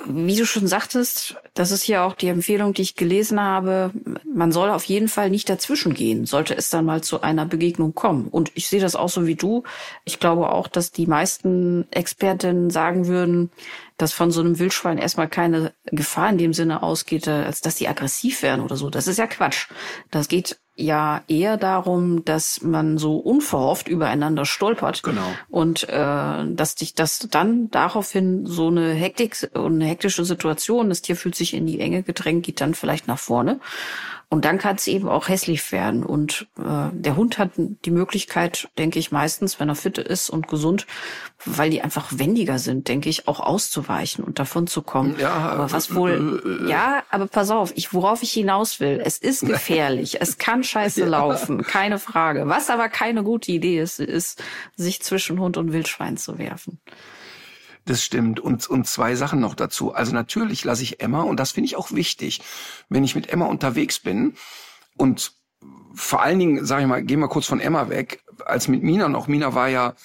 wie du schon sagtest, das ist ja auch die Empfehlung, die ich gelesen habe. Man soll auf jeden Fall nicht dazwischen gehen, sollte es dann mal zu einer Begegnung kommen. Und ich sehe das auch so wie du. Ich glaube auch, dass die meisten Expertinnen sagen würden, dass von so einem Wildschwein erstmal keine Gefahr in dem Sinne ausgeht, als dass die aggressiv werden oder so. Das ist ja Quatsch. Das geht ja eher darum, dass man so unverhofft übereinander stolpert. Genau. Und äh, dass dich das dann daraufhin so eine Hektik und eine hektische Situation, das Tier fühlt sich in die Enge gedrängt, geht dann vielleicht nach vorne. Und dann kann es eben auch hässlich werden. Und äh, der Hund hat die Möglichkeit, denke ich, meistens, wenn er fit ist und gesund, weil die einfach wendiger sind, denke ich, auch auszuweichen und davon zu kommen. Ja, aber was wohl, äh, äh, ja, aber pass auf, ich, worauf ich hinaus will, es ist gefährlich, es kann scheiße laufen, keine Frage. Was aber keine gute Idee ist, ist, sich zwischen Hund und Wildschwein zu werfen. Das stimmt. Und, und zwei Sachen noch dazu. Also natürlich lasse ich Emma, und das finde ich auch wichtig, wenn ich mit Emma unterwegs bin und vor allen Dingen, sage ich mal, gehen wir kurz von Emma weg, als mit Mina noch. Mina war ja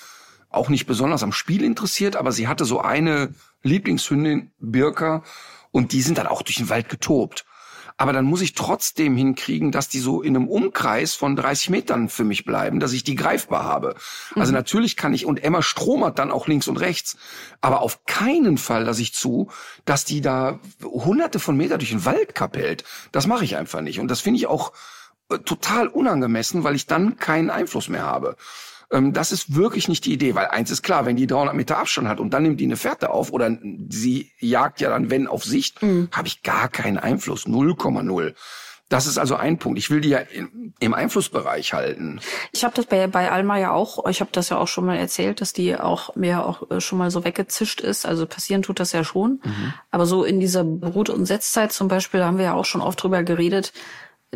auch nicht besonders am Spiel interessiert, aber sie hatte so eine Lieblingshündin, Birka, und die sind dann auch durch den Wald getobt. Aber dann muss ich trotzdem hinkriegen, dass die so in einem Umkreis von 30 Metern für mich bleiben, dass ich die greifbar habe. Also mhm. natürlich kann ich, und Emma stromert dann auch links und rechts, aber auf keinen Fall lasse ich zu, dass die da hunderte von Meter durch den Wald kapellt. Das mache ich einfach nicht. Und das finde ich auch äh, total unangemessen, weil ich dann keinen Einfluss mehr habe. Ähm, das ist wirklich nicht die Idee, weil eins ist klar, wenn die 300 Meter Abstand hat und dann nimmt die eine Fährte auf oder sie jagt ja dann, wenn auf Sicht, mhm. habe ich gar keinen Einfluss, 0,0. Das ist also ein Punkt. Ich will die ja im Einflussbereich halten. Ich habe das bei, bei Alma ja auch, ich habe das ja auch schon mal erzählt, dass die auch mir auch äh, schon mal so weggezischt ist. Also passieren tut das ja schon. Mhm. Aber so in dieser Brut- und Setzzeit zum Beispiel, da haben wir ja auch schon oft drüber geredet,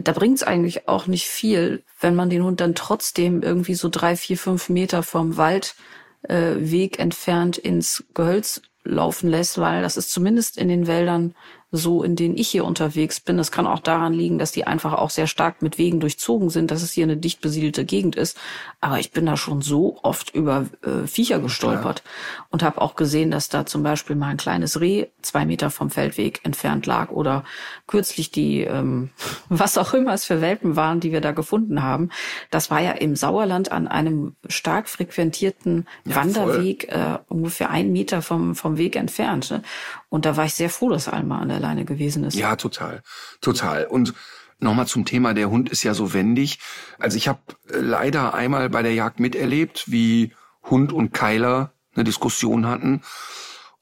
da bringt's eigentlich auch nicht viel, wenn man den Hund dann trotzdem irgendwie so drei, vier, fünf Meter vom Waldweg äh, entfernt ins Gehölz laufen lässt, weil das ist zumindest in den Wäldern so, in denen ich hier unterwegs bin. Das kann auch daran liegen, dass die einfach auch sehr stark mit Wegen durchzogen sind, dass es hier eine dicht besiedelte Gegend ist. Aber ich bin da schon so oft über äh, Viecher gestolpert ja. und habe auch gesehen, dass da zum Beispiel mal ein kleines Reh zwei Meter vom Feldweg entfernt lag oder kürzlich die, ähm, was auch immer es für Welpen waren, die wir da gefunden haben. Das war ja im Sauerland an einem stark frequentierten ja, Wanderweg äh, ungefähr einen Meter vom, vom Weg entfernt. Ne? Und da war ich sehr froh, dass Alma an der Leine gewesen ist. Ja, total. Total. Und nochmal zum Thema, der Hund ist ja so wendig. Also ich habe leider einmal bei der Jagd miterlebt, wie Hund und Keiler eine Diskussion hatten.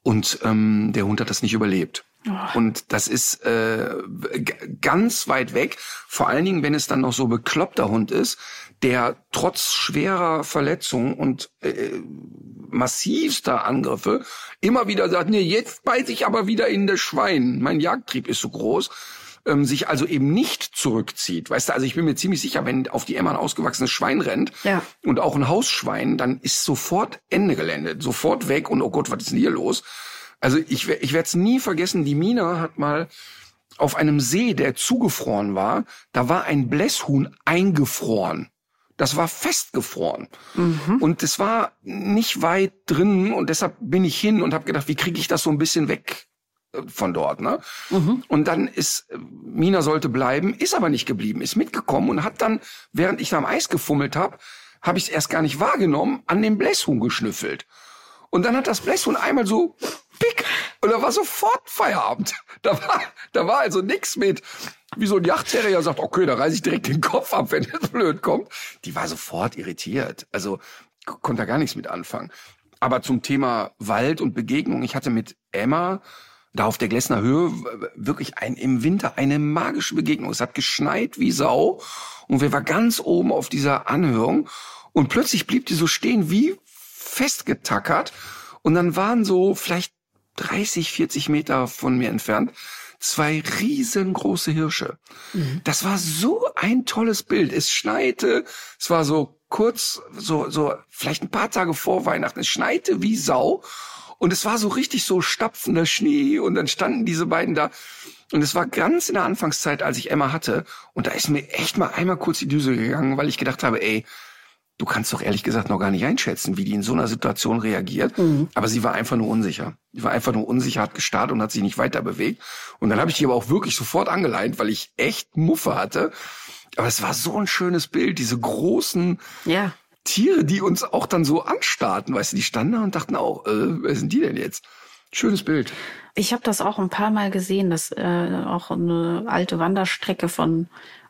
Und ähm, der Hund hat das nicht überlebt. Und das ist äh, ganz weit weg, vor allen Dingen, wenn es dann noch so bekloppter Hund ist, der trotz schwerer Verletzungen und äh, massivster Angriffe immer wieder sagt, nee, jetzt beiß ich aber wieder in das Schwein. Mein Jagdtrieb ist so groß ähm, sich also eben nicht zurückzieht. Weißt du, also ich bin mir ziemlich sicher, wenn auf die Emma ein ausgewachsenes Schwein rennt ja. und auch ein Hausschwein, dann ist sofort Ende Gelände, sofort weg und oh Gott, was ist denn hier los? Also ich, ich werde es nie vergessen, die Mina hat mal auf einem See, der zugefroren war, da war ein Blässhuhn eingefroren. Das war festgefroren. Mhm. Und es war nicht weit drin und deshalb bin ich hin und habe gedacht, wie kriege ich das so ein bisschen weg äh, von dort, ne? Mhm. Und dann ist äh, Mina sollte bleiben, ist aber nicht geblieben, ist mitgekommen und hat dann, während ich da am Eis gefummelt habe, habe ich es erst gar nicht wahrgenommen, an dem Blässhuhn geschnüffelt. Und dann hat das Blässhuhn einmal so pick und da war sofort Feierabend. Da war, da war also nix mit, wie so ein Yachtterrier sagt, okay, da reiße ich direkt den Kopf ab, wenn das blöd kommt. Die war sofort irritiert. Also konnte da gar nichts mit anfangen. Aber zum Thema Wald und Begegnung, ich hatte mit Emma da auf der Glessner Höhe wirklich ein, im Winter eine magische Begegnung. Es hat geschneit wie Sau und wir waren ganz oben auf dieser Anhörung und plötzlich blieb die so stehen wie festgetackert und dann waren so vielleicht 30, 40 Meter von mir entfernt zwei riesengroße Hirsche. Mhm. Das war so ein tolles Bild. Es schneite, es war so kurz, so, so vielleicht ein paar Tage vor Weihnachten. Es schneite wie Sau und es war so richtig so stapfender Schnee und dann standen diese beiden da. Und es war ganz in der Anfangszeit, als ich Emma hatte. Und da ist mir echt mal einmal kurz die Düse gegangen, weil ich gedacht habe, ey, du kannst doch ehrlich gesagt noch gar nicht einschätzen, wie die in so einer Situation reagiert. Mhm. Aber sie war einfach nur unsicher. Sie war einfach nur unsicher, hat gestarrt und hat sich nicht weiter bewegt. Und dann habe ich die aber auch wirklich sofort angeleint, weil ich echt Muffe hatte. Aber es war so ein schönes Bild, diese großen ja. Tiere, die uns auch dann so anstarrten, weißt du, die standen da und dachten auch, äh, wer sind die denn jetzt? Schönes Bild. Ich habe das auch ein paar Mal gesehen, dass äh, auch eine alte Wanderstrecke von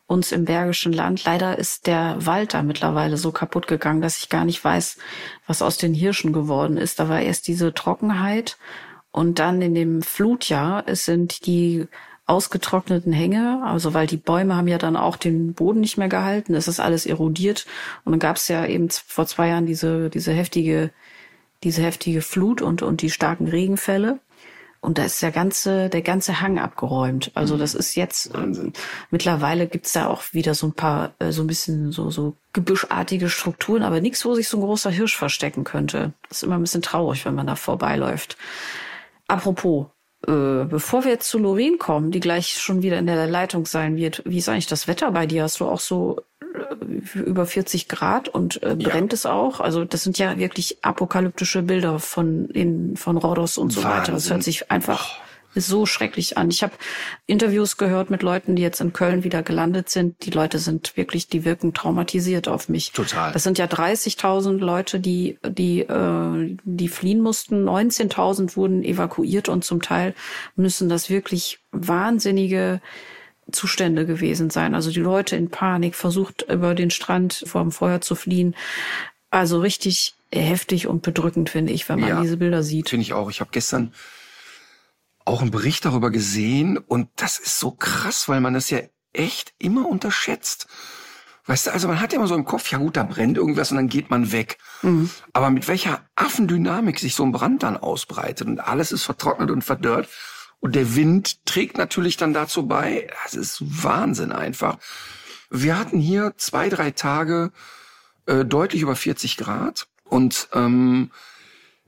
uns im Bergischen Land. Leider ist der Wald da mittlerweile so kaputt gegangen, dass ich gar nicht weiß, was aus den Hirschen geworden ist. Da war erst diese Trockenheit und dann in dem Flutjahr es sind die ausgetrockneten Hänge, also weil die Bäume haben ja dann auch den Boden nicht mehr gehalten, es ist alles erodiert und dann gab es ja eben vor zwei Jahren diese diese heftige diese heftige Flut und und die starken Regenfälle und da ist der ganze, der ganze Hang abgeräumt. Also das ist jetzt, äh, mittlerweile gibt's da auch wieder so ein paar, äh, so ein bisschen so, so gebüschartige Strukturen, aber nichts, wo sich so ein großer Hirsch verstecken könnte. Das ist immer ein bisschen traurig, wenn man da vorbeiläuft. Apropos, äh, bevor wir jetzt zu Loreen kommen, die gleich schon wieder in der Leitung sein wird, wie ist eigentlich das Wetter bei dir? Hast du auch so über 40 Grad und äh, brennt ja. es auch. Also das sind ja wirklich apokalyptische Bilder von in, von Rhodos und so Wahnsinn. weiter. Das hört sich einfach oh. so schrecklich an. Ich habe Interviews gehört mit Leuten, die jetzt in Köln wieder gelandet sind. Die Leute sind wirklich, die wirken traumatisiert auf mich. Total. Das sind ja 30.000 Leute, die die äh, die fliehen mussten. 19.000 wurden evakuiert und zum Teil müssen das wirklich wahnsinnige Zustände gewesen sein. Also die Leute in Panik, versucht über den Strand vor dem Feuer zu fliehen. Also richtig heftig und bedrückend, finde ich, wenn man ja, diese Bilder sieht. Finde ich auch. Ich habe gestern auch einen Bericht darüber gesehen und das ist so krass, weil man das ja echt immer unterschätzt. Weißt du, also man hat ja immer so im Kopf, ja gut, da brennt irgendwas und dann geht man weg. Mhm. Aber mit welcher Affendynamik sich so ein Brand dann ausbreitet und alles ist vertrocknet und verdörrt. Und der Wind trägt natürlich dann dazu bei. Das ist Wahnsinn einfach. Wir hatten hier zwei, drei Tage äh, deutlich über 40 Grad. Und ähm,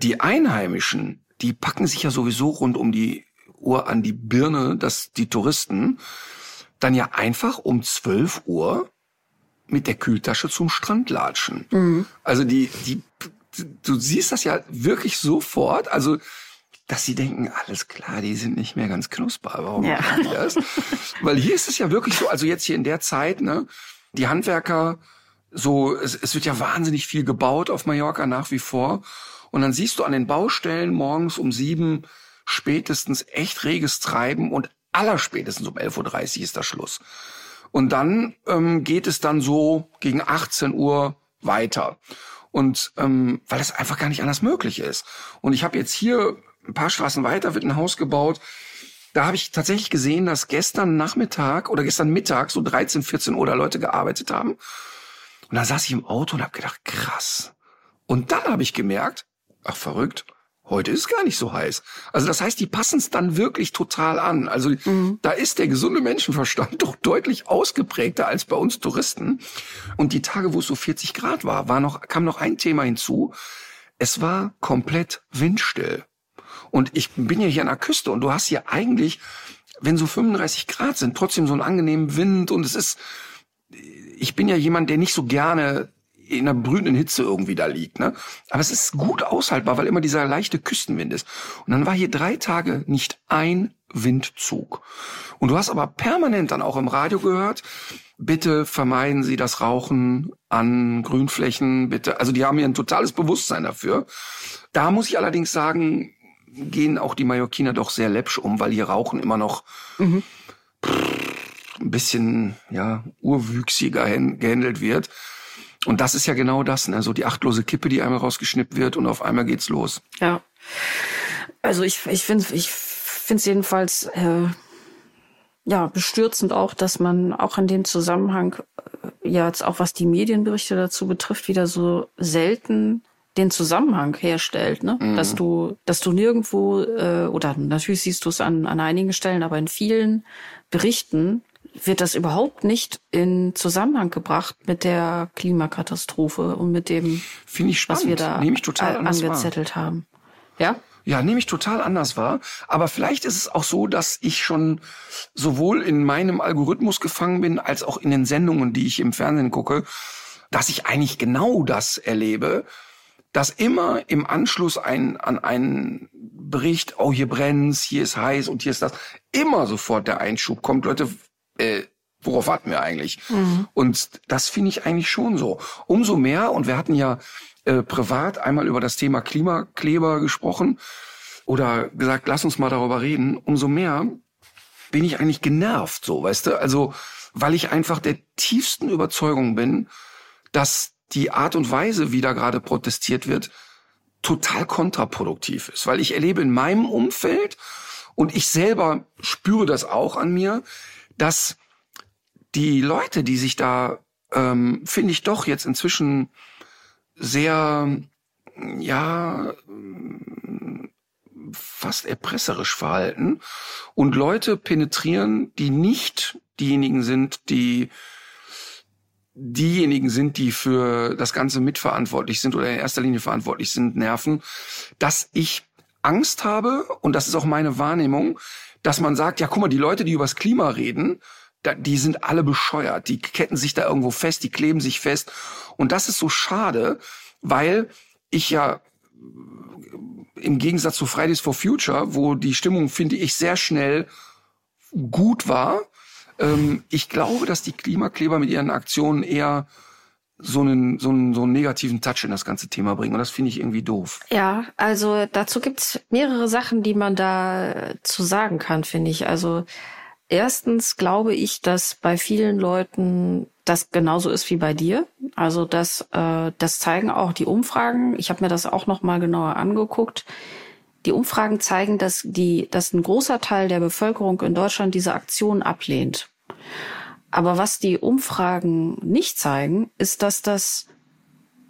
die Einheimischen, die packen sich ja sowieso rund um die Uhr an die Birne, dass die Touristen dann ja einfach um 12 Uhr mit der Kühltasche zum Strand latschen. Mhm. Also die, die, du siehst das ja wirklich sofort. Also dass sie denken, alles klar, die sind nicht mehr ganz knusper. Warum ja. machen die das? Weil hier ist es ja wirklich so, also jetzt hier in der Zeit, ne, die Handwerker, so, es, es wird ja wahnsinnig viel gebaut auf Mallorca nach wie vor. Und dann siehst du an den Baustellen morgens um sieben spätestens echt reges Treiben und allerspätestens um 11.30 Uhr ist der Schluss. Und dann ähm, geht es dann so gegen 18 Uhr weiter. Und ähm, weil es einfach gar nicht anders möglich ist. Und ich habe jetzt hier ein paar Straßen weiter wird ein Haus gebaut. Da habe ich tatsächlich gesehen, dass gestern Nachmittag oder gestern Mittag so 13, 14 Uhr da Leute gearbeitet haben. Und da saß ich im Auto und habe gedacht, krass. Und dann habe ich gemerkt, ach verrückt, heute ist es gar nicht so heiß. Also das heißt, die passen es dann wirklich total an. Also mhm. da ist der gesunde Menschenverstand doch deutlich ausgeprägter als bei uns Touristen. Und die Tage, wo es so 40 Grad war, war noch, kam noch ein Thema hinzu. Es war komplett windstill. Und ich bin ja hier an der Küste und du hast hier eigentlich, wenn so 35 Grad sind, trotzdem so einen angenehmen Wind und es ist, ich bin ja jemand, der nicht so gerne in einer brütenden Hitze irgendwie da liegt, ne? Aber es ist gut aushaltbar, weil immer dieser leichte Küstenwind ist. Und dann war hier drei Tage nicht ein Windzug. Und du hast aber permanent dann auch im Radio gehört, bitte vermeiden Sie das Rauchen an Grünflächen, bitte. Also die haben hier ein totales Bewusstsein dafür. Da muss ich allerdings sagen, gehen auch die Mallorquiner doch sehr läppsch um, weil hier Rauchen immer noch mhm. ein bisschen ja urwüchsiger gehandelt wird. Und das ist ja genau das, ne? so die achtlose Kippe, die einmal rausgeschnippt wird und auf einmal geht's los. Ja, also ich ich finde ich finde es jedenfalls äh, ja bestürzend auch, dass man auch in dem Zusammenhang äh, ja jetzt auch was die Medienberichte dazu betrifft wieder so selten den Zusammenhang herstellt, ne? Mhm. Dass du, dass du nirgendwo äh, oder natürlich siehst du es an, an einigen Stellen, aber in vielen Berichten wird das überhaupt nicht in Zusammenhang gebracht mit der Klimakatastrophe und mit dem, ich was wir da Nehme ich total angezettelt wahr. haben. Ja? Ja, nehme ich total anders wahr. Aber vielleicht ist es auch so, dass ich schon sowohl in meinem Algorithmus gefangen bin, als auch in den Sendungen, die ich im Fernsehen gucke, dass ich eigentlich genau das erlebe, dass immer im Anschluss ein, an einen Bericht, oh, hier brennt's, hier ist heiß und hier ist das, immer sofort der Einschub kommt, Leute, äh, worauf warten wir eigentlich? Mhm. Und das finde ich eigentlich schon so. Umso mehr, und wir hatten ja äh, privat einmal über das Thema Klimakleber gesprochen oder gesagt, lass uns mal darüber reden, umso mehr bin ich eigentlich genervt, so, weißt du? Also, weil ich einfach der tiefsten Überzeugung bin, dass die Art und Weise, wie da gerade protestiert wird, total kontraproduktiv ist. Weil ich erlebe in meinem Umfeld und ich selber spüre das auch an mir, dass die Leute, die sich da, ähm, finde ich doch jetzt inzwischen sehr, ja, fast erpresserisch verhalten und Leute penetrieren, die nicht diejenigen sind, die diejenigen sind, die für das Ganze mitverantwortlich sind oder in erster Linie verantwortlich sind, nerven, dass ich Angst habe, und das ist auch meine Wahrnehmung, dass man sagt, ja, guck mal, die Leute, die übers Klima reden, die sind alle bescheuert, die ketten sich da irgendwo fest, die kleben sich fest. Und das ist so schade, weil ich ja im Gegensatz zu Fridays for Future, wo die Stimmung, finde ich, sehr schnell gut war, ähm, ich glaube, dass die Klimakleber mit ihren Aktionen eher so einen, so einen, so einen negativen Touch in das ganze Thema bringen. Und das finde ich irgendwie doof. Ja, also dazu gibt's mehrere Sachen, die man da zu sagen kann, finde ich. Also erstens glaube ich, dass bei vielen Leuten das genauso ist wie bei dir. Also das, äh, das zeigen auch die Umfragen. Ich habe mir das auch noch mal genauer angeguckt. Die Umfragen zeigen, dass die, dass ein großer Teil der Bevölkerung in Deutschland diese Aktion ablehnt. Aber was die Umfragen nicht zeigen, ist, dass das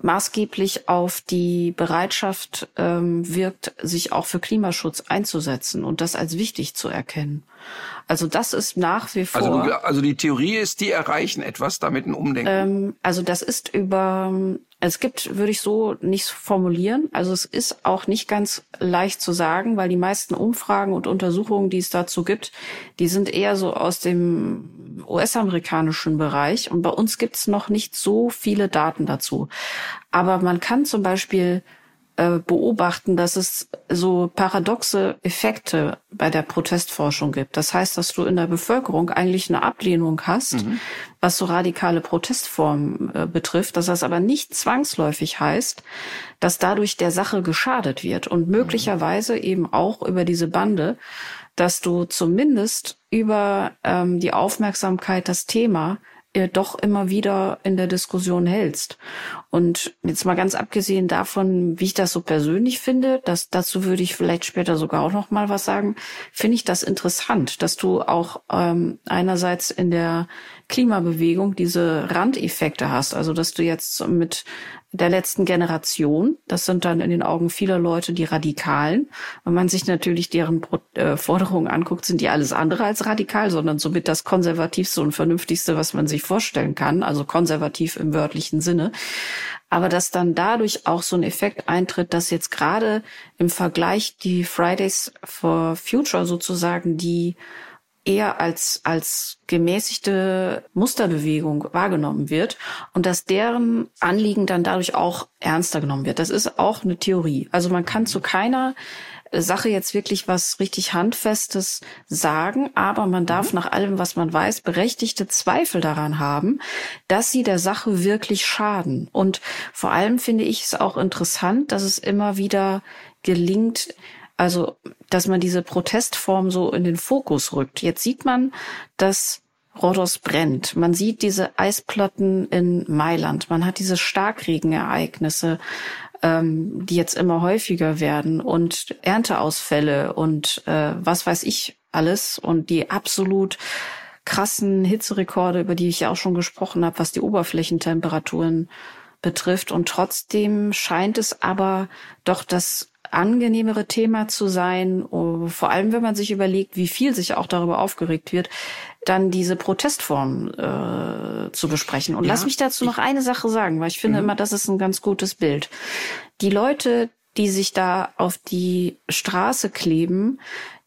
maßgeblich auf die Bereitschaft ähm, wirkt, sich auch für Klimaschutz einzusetzen und das als wichtig zu erkennen. Also das ist nach wie vor. Also, also die Theorie ist, die erreichen etwas, damit ein Umdenken. Ähm, also das ist über es gibt, würde ich so nicht formulieren. Also es ist auch nicht ganz leicht zu sagen, weil die meisten Umfragen und Untersuchungen, die es dazu gibt, die sind eher so aus dem US-amerikanischen Bereich. Und bei uns gibt es noch nicht so viele Daten dazu. Aber man kann zum Beispiel äh, beobachten, dass es so paradoxe Effekte bei der Protestforschung gibt. Das heißt, dass du in der Bevölkerung eigentlich eine Ablehnung hast, mhm. was so radikale Protestformen äh, betrifft, dass das aber nicht zwangsläufig heißt, dass dadurch der Sache geschadet wird und mhm. möglicherweise mhm. eben auch über diese Bande, dass du zumindest über ähm, die Aufmerksamkeit das Thema äh, doch immer wieder in der Diskussion hältst. Und jetzt mal ganz abgesehen davon, wie ich das so persönlich finde, das, dazu würde ich vielleicht später sogar auch noch mal was sagen, finde ich das interessant, dass du auch ähm, einerseits in der Klimabewegung diese Randeffekte hast. Also dass du jetzt mit der letzten Generation, das sind dann in den Augen vieler Leute die Radikalen. Wenn man sich natürlich deren äh, Forderungen anguckt, sind die alles andere als radikal, sondern somit das konservativste und vernünftigste, was man sich vorstellen kann. Also konservativ im wörtlichen Sinne. Aber dass dann dadurch auch so ein Effekt eintritt, dass jetzt gerade im Vergleich die Fridays for Future sozusagen die eher als, als gemäßigte Musterbewegung wahrgenommen wird und dass deren Anliegen dann dadurch auch ernster genommen wird. Das ist auch eine Theorie. Also man kann zu keiner Sache jetzt wirklich was richtig Handfestes sagen, aber man darf mhm. nach allem, was man weiß, berechtigte Zweifel daran haben, dass sie der Sache wirklich schaden. Und vor allem finde ich es auch interessant, dass es immer wieder gelingt, also, dass man diese Protestform so in den Fokus rückt. Jetzt sieht man, dass Rhodos brennt. Man sieht diese Eisplatten in Mailand. Man hat diese Starkregenereignisse, ähm, die jetzt immer häufiger werden und Ernteausfälle und äh, was weiß ich alles und die absolut krassen Hitzerekorde, über die ich ja auch schon gesprochen habe, was die Oberflächentemperaturen betrifft. Und trotzdem scheint es aber doch das angenehmere Thema zu sein, oh, vor allem wenn man sich überlegt, wie viel sich auch darüber aufgeregt wird, dann diese Protestform äh, zu besprechen. Und ja, lass mich dazu noch eine Sache sagen, weil ich finde mhm. immer, das ist ein ganz gutes Bild. Die Leute, die sich da auf die Straße kleben,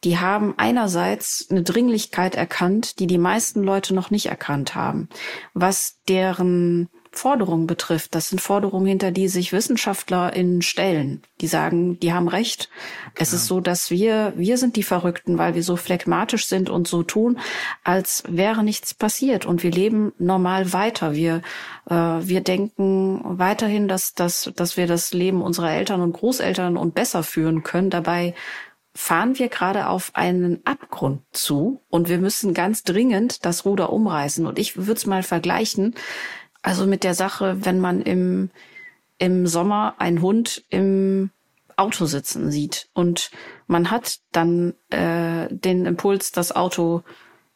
die haben einerseits eine Dringlichkeit erkannt, die die meisten Leute noch nicht erkannt haben, was deren Forderungen betrifft. Das sind Forderungen, hinter die sich WissenschaftlerInnen stellen. Die sagen, die haben recht. Es ist so, dass wir, wir sind die Verrückten, weil wir so phlegmatisch sind und so tun, als wäre nichts passiert. Und wir leben normal weiter. Wir, äh, wir denken weiterhin, dass, dass, dass wir das Leben unserer Eltern und Großeltern und besser führen können. Dabei fahren wir gerade auf einen Abgrund zu und wir müssen ganz dringend das Ruder umreißen. Und ich würde es mal vergleichen, also mit der Sache, wenn man im, im Sommer einen Hund im Auto sitzen sieht und man hat dann äh, den Impuls, das Auto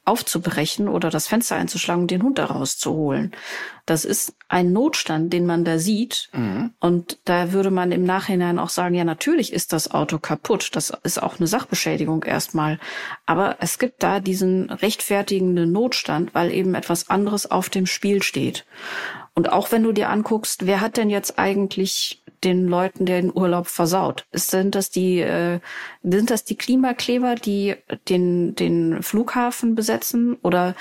aufzubrechen oder das Fenster einzuschlagen und den Hund da rauszuholen. Das ist ein Notstand, den man da sieht. Mhm. Und da würde man im Nachhinein auch sagen, ja, natürlich ist das Auto kaputt. Das ist auch eine Sachbeschädigung erstmal. Aber es gibt da diesen rechtfertigenden Notstand, weil eben etwas anderes auf dem Spiel steht. Und auch wenn du dir anguckst, wer hat denn jetzt eigentlich den Leuten den Urlaub versaut? Sind das die äh, sind das die Klimakleber, die den den Flughafen besetzen oder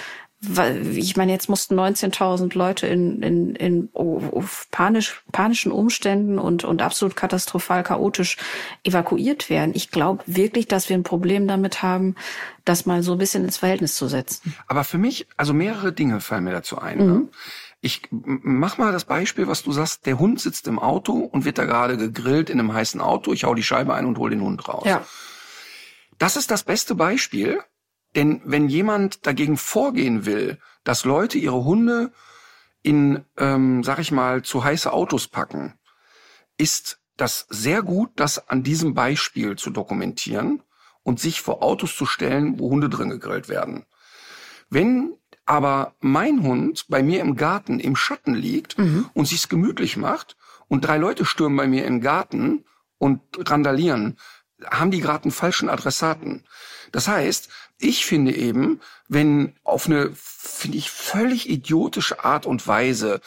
ich meine, jetzt mussten 19.000 Leute in, in, in auf panisch, panischen Umständen und, und absolut katastrophal chaotisch evakuiert werden. Ich glaube wirklich, dass wir ein Problem damit haben, das mal so ein bisschen ins Verhältnis zu setzen. Aber für mich, also mehrere Dinge fallen mir dazu ein. Ne? Mhm. Ne? Ich mach mal das Beispiel, was du sagst, der Hund sitzt im Auto und wird da gerade gegrillt in einem heißen Auto. Ich hau die Scheibe ein und hol den Hund raus. Ja. Das ist das beste Beispiel, denn wenn jemand dagegen vorgehen will, dass Leute ihre Hunde in, ähm, sag ich mal, zu heiße Autos packen, ist das sehr gut, das an diesem Beispiel zu dokumentieren und sich vor Autos zu stellen, wo Hunde drin gegrillt werden. Wenn aber mein Hund bei mir im Garten im Schatten liegt mhm. und sich's gemütlich macht und drei Leute stürmen bei mir im Garten und randalieren, haben die gerade einen falschen Adressaten. Das heißt, ich finde eben, wenn auf eine, finde ich, völlig idiotische Art und Weise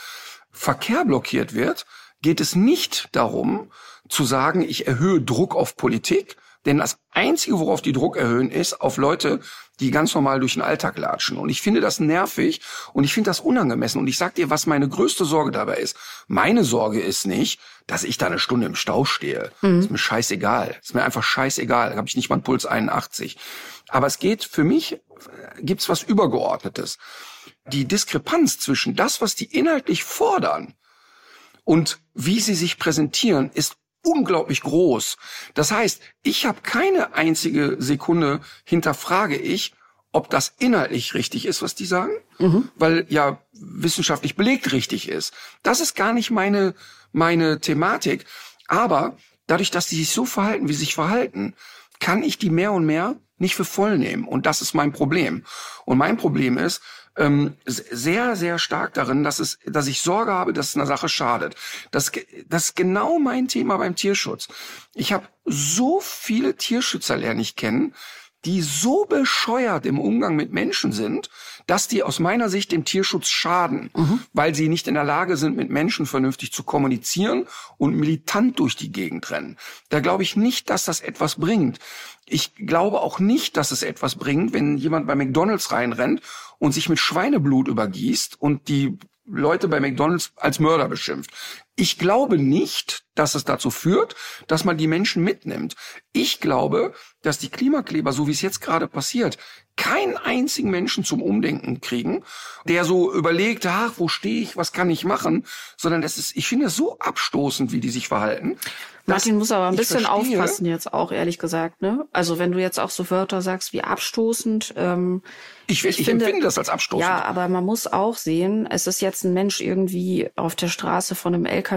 Verkehr blockiert wird, geht es nicht darum, zu sagen, ich erhöhe Druck auf Politik, denn das Einzige, worauf die Druck erhöhen, ist auf Leute, die ganz normal durch den Alltag latschen. Und ich finde das nervig und ich finde das unangemessen. Und ich sag dir, was meine größte Sorge dabei ist. Meine Sorge ist nicht, dass ich da eine Stunde im Stau stehe. Mhm. Ist mir scheißegal. Ist mir einfach scheißegal. Da habe ich nicht mal einen Puls 81. Aber es geht für mich, gibt's was Übergeordnetes. Die Diskrepanz zwischen das, was die inhaltlich fordern und wie sie sich präsentieren, ist unglaublich groß. Das heißt, ich habe keine einzige Sekunde hinterfrage ich, ob das inhaltlich richtig ist, was die sagen, mhm. weil ja wissenschaftlich belegt richtig ist. Das ist gar nicht meine meine Thematik. Aber dadurch, dass die sich so verhalten, wie sie sich verhalten, kann ich die mehr und mehr nicht für voll nehmen. Und das ist mein Problem. Und mein Problem ist, ähm, sehr, sehr stark darin, dass es, dass ich Sorge habe, dass es einer Sache schadet. Das, das ist genau mein Thema beim Tierschutz. Ich habe so viele Tierschützer lerne ich kennen, die so bescheuert im Umgang mit Menschen sind, dass die aus meiner Sicht dem Tierschutz schaden, mhm. weil sie nicht in der Lage sind, mit Menschen vernünftig zu kommunizieren und militant durch die Gegend rennen. Da glaube ich nicht, dass das etwas bringt. Ich glaube auch nicht, dass es etwas bringt, wenn jemand bei McDonald's reinrennt und sich mit Schweineblut übergießt und die Leute bei McDonald's als Mörder beschimpft. Ich glaube nicht, dass es dazu führt, dass man die Menschen mitnimmt. Ich glaube, dass die Klimakleber, so wie es jetzt gerade passiert, keinen einzigen Menschen zum Umdenken kriegen, der so überlegt, ach, wo stehe ich, was kann ich machen, sondern das ist, ich finde es so abstoßend, wie die sich verhalten. Martin muss aber ein bisschen verstehe, aufpassen jetzt auch, ehrlich gesagt, ne? Also wenn du jetzt auch so Wörter sagst wie abstoßend, ähm, ich, ich, ich finde, empfinde das als abstoßend. Ja, aber man muss auch sehen, es ist jetzt ein Mensch irgendwie auf der Straße von einem LKW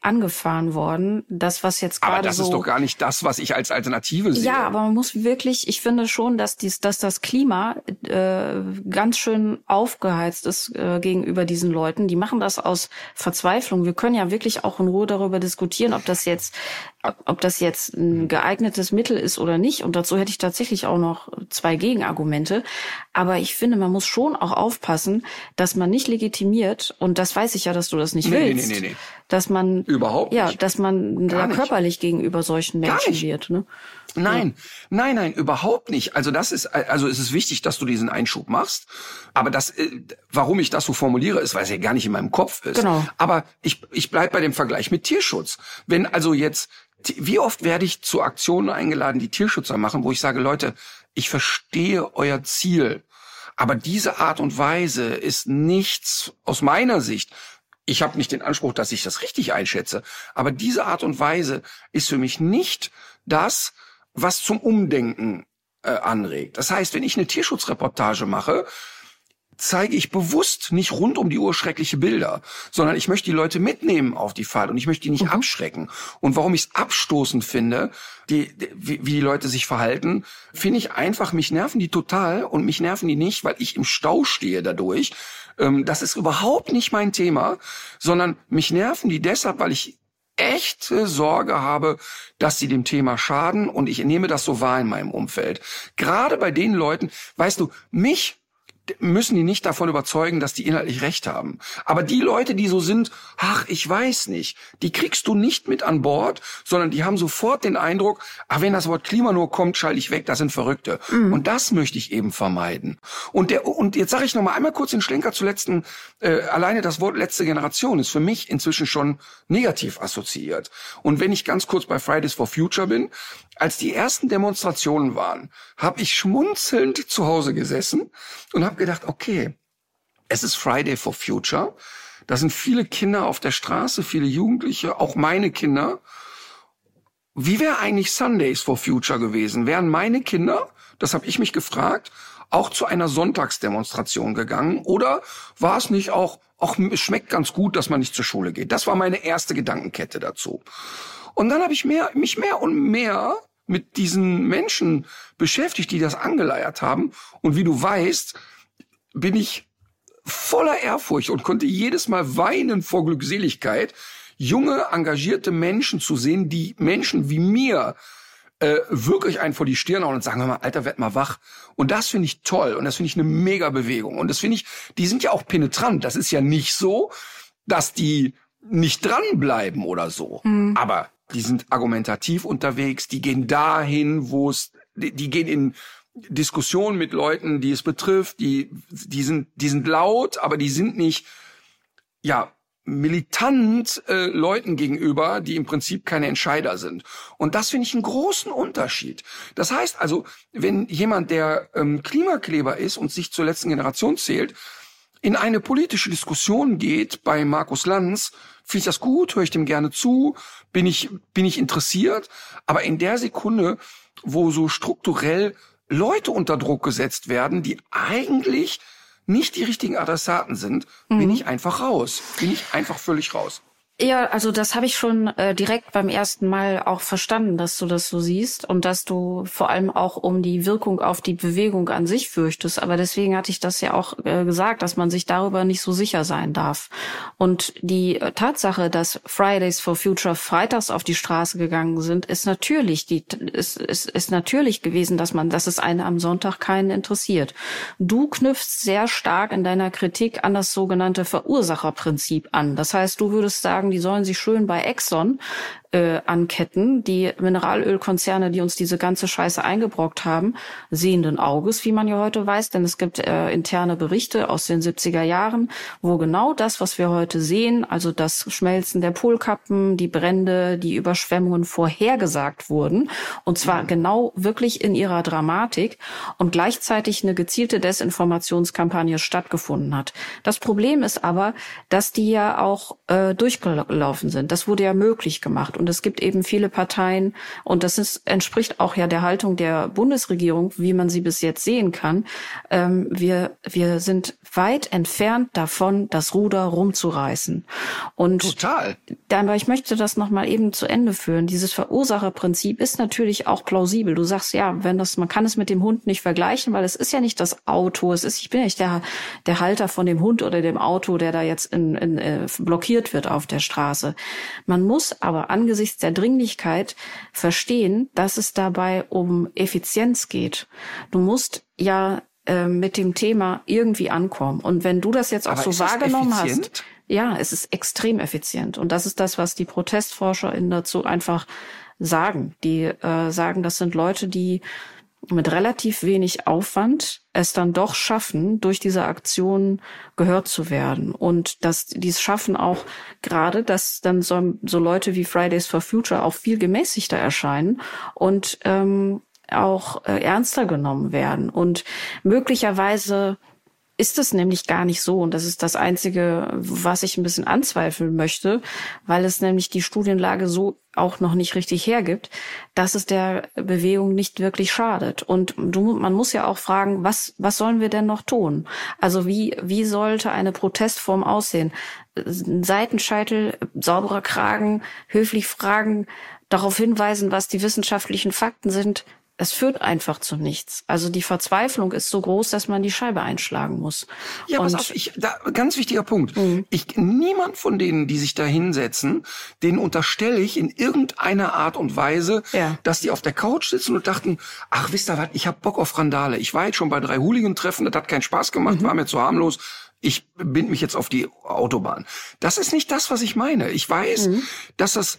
angefahren worden. Das, was jetzt gerade. Aber das so, ist doch gar nicht das, was ich als Alternative sehe. Ja, aber man muss wirklich, ich finde schon, dass dies, dass das Klima äh, ganz schön aufgeheizt ist äh, gegenüber diesen Leuten. Die machen das aus Verzweiflung. Wir können ja wirklich auch in Ruhe darüber diskutieren, ob das jetzt ob das jetzt ein geeignetes Mittel ist oder nicht. Und dazu hätte ich tatsächlich auch noch zwei Gegenargumente. Aber ich finde, man muss schon auch aufpassen, dass man nicht legitimiert, und das weiß ich ja, dass du das nicht nee, willst, nee, nee, nee. dass man Überhaupt ja, nicht. dass man da nicht. körperlich gegenüber solchen Menschen wird. Ne? Nein, nein, nein, überhaupt nicht. Also das ist, also es ist wichtig, dass du diesen Einschub machst. Aber das, äh, warum ich das so formuliere, ist, weil es ja gar nicht in meinem Kopf ist. Genau. Aber ich, ich bleib bei dem Vergleich mit Tierschutz. Wenn also jetzt, wie oft werde ich zu Aktionen eingeladen, die Tierschützer machen, wo ich sage, Leute, ich verstehe euer Ziel. Aber diese Art und Weise ist nichts aus meiner Sicht. Ich habe nicht den Anspruch, dass ich das richtig einschätze. Aber diese Art und Weise ist für mich nicht das, was zum Umdenken äh, anregt. Das heißt, wenn ich eine Tierschutzreportage mache, zeige ich bewusst nicht rund um die Uhr schreckliche Bilder, sondern ich möchte die Leute mitnehmen auf die Fahrt und ich möchte die nicht abschrecken. Und warum ich es abstoßend finde, die, die, wie, wie die Leute sich verhalten, finde ich einfach, mich nerven die total und mich nerven die nicht, weil ich im Stau stehe dadurch. Ähm, das ist überhaupt nicht mein Thema, sondern mich nerven die deshalb, weil ich echte Sorge habe, dass sie dem Thema schaden und ich nehme das so wahr in meinem Umfeld. Gerade bei den Leuten, weißt du, mich müssen die nicht davon überzeugen, dass die inhaltlich recht haben. Aber die Leute, die so sind, ach, ich weiß nicht, die kriegst du nicht mit an Bord, sondern die haben sofort den Eindruck, ach, wenn das Wort Klima nur kommt, schalte ich weg, das sind Verrückte. Und das möchte ich eben vermeiden. Und der und jetzt sage ich noch mal einmal kurz den Schlenker zur letzten. Äh, alleine das Wort letzte Generation ist für mich inzwischen schon negativ assoziiert. Und wenn ich ganz kurz bei Fridays for Future bin, als die ersten Demonstrationen waren, habe ich schmunzelnd zu Hause gesessen und habe gedacht, okay, es ist Friday for Future. Da sind viele Kinder auf der Straße, viele Jugendliche, auch meine Kinder. Wie wäre eigentlich Sundays for Future gewesen? Wären meine Kinder, das habe ich mich gefragt, auch zu einer Sonntagsdemonstration gegangen? Oder war es nicht auch, auch es schmeckt ganz gut, dass man nicht zur Schule geht? Das war meine erste Gedankenkette dazu. Und dann habe ich mehr, mich mehr und mehr mit diesen Menschen beschäftigt, die das angeleiert haben. Und wie du weißt, bin ich voller Ehrfurcht und konnte jedes Mal weinen vor Glückseligkeit, junge, engagierte Menschen zu sehen, die Menschen wie mir äh, wirklich einen vor die Stirn hauen und sagen, hör mal, Alter, werd mal wach. Und das finde ich toll und das finde ich eine mega Bewegung. Und das finde ich, die sind ja auch penetrant. Das ist ja nicht so, dass die nicht dranbleiben oder so. Aber die sind argumentativ unterwegs, die gehen dahin, wo es, die, die gehen in Diskussionen mit Leuten, die es betrifft, die, die sind, die sind laut, aber die sind nicht, ja, militant äh, Leuten gegenüber, die im Prinzip keine Entscheider sind. Und das finde ich einen großen Unterschied. Das heißt also, wenn jemand, der ähm, Klimakleber ist und sich zur letzten Generation zählt, in eine politische Diskussion geht bei Markus Lanz, finde ich das gut, höre ich dem gerne zu, bin ich, bin ich interessiert. Aber in der Sekunde, wo so strukturell Leute unter Druck gesetzt werden, die eigentlich nicht die richtigen Adressaten sind, bin ich einfach raus. Bin ich einfach völlig raus. Ja, also das habe ich schon äh, direkt beim ersten Mal auch verstanden, dass du das so siehst und dass du vor allem auch um die Wirkung auf die Bewegung an sich fürchtest. Aber deswegen hatte ich das ja auch äh, gesagt, dass man sich darüber nicht so sicher sein darf. Und die äh, Tatsache, dass Fridays for Future freitags auf die Straße gegangen sind, ist natürlich die ist, ist, ist natürlich gewesen, dass man, dass es eine am Sonntag keinen interessiert. Du knüpfst sehr stark in deiner Kritik an das sogenannte Verursacherprinzip an. Das heißt, du würdest sagen, die sollen sich schön bei Exxon äh, anketten. Die Mineralölkonzerne, die uns diese ganze Scheiße eingebrockt haben, sehenden Auges, wie man ja heute weiß, denn es gibt äh, interne Berichte aus den 70er Jahren, wo genau das, was wir heute sehen, also das Schmelzen der Polkappen, die Brände, die Überschwemmungen vorhergesagt wurden. Und zwar genau wirklich in ihrer Dramatik und gleichzeitig eine gezielte Desinformationskampagne stattgefunden hat. Das Problem ist aber, dass die ja auch äh, durchgelaufen sind. Das wurde ja möglich gemacht. Und es gibt eben viele Parteien, und das ist, entspricht auch ja der Haltung der Bundesregierung, wie man sie bis jetzt sehen kann. Ähm, wir, wir sind weit entfernt davon, das Ruder rumzureißen. Und Total. aber ich möchte das nochmal eben zu Ende führen. Dieses Verursacherprinzip ist natürlich auch plausibel. Du sagst, ja, wenn das, man kann es mit dem Hund nicht vergleichen, weil es ist ja nicht das Auto. Es ist, ich bin ja nicht der, der Halter von dem Hund oder dem Auto, der da jetzt in, in, äh, blockiert wird auf der Straße. Man muss aber angesichts der Dringlichkeit verstehen, dass es dabei um Effizienz geht. Du musst ja äh, mit dem Thema irgendwie ankommen. Und wenn du das jetzt auch Aber so wahrgenommen hast, ja, es ist extrem effizient. Und das ist das, was die ProtestforscherInnen dazu einfach sagen. Die äh, sagen, das sind Leute, die mit relativ wenig Aufwand es dann doch schaffen, durch diese Aktion gehört zu werden. Und dass die es schaffen auch gerade, dass dann so, so Leute wie Fridays for Future auch viel gemäßigter erscheinen und ähm, auch äh, ernster genommen werden. Und möglicherweise ist es nämlich gar nicht so. Und das ist das Einzige, was ich ein bisschen anzweifeln möchte, weil es nämlich die Studienlage so auch noch nicht richtig hergibt, dass es der Bewegung nicht wirklich schadet. Und du, man muss ja auch fragen, was, was sollen wir denn noch tun? Also wie, wie sollte eine Protestform aussehen? Seitenscheitel, sauberer Kragen, höflich fragen, darauf hinweisen, was die wissenschaftlichen Fakten sind, es führt einfach zu nichts. Also die Verzweiflung ist so groß, dass man die Scheibe einschlagen muss. Ja, pass auf, ich, da, ganz wichtiger Punkt. Mhm. Ich, niemand von denen, die sich da hinsetzen, denen unterstelle ich in irgendeiner Art und Weise, ja. dass die auf der Couch sitzen und dachten, ach, wisst ihr was, ich hab Bock auf Randale. Ich war jetzt schon bei drei Hooligan-Treffen, das hat keinen Spaß gemacht, mhm. war mir zu harmlos. Ich bind mich jetzt auf die Autobahn. Das ist nicht das, was ich meine. Ich weiß, mhm. dass das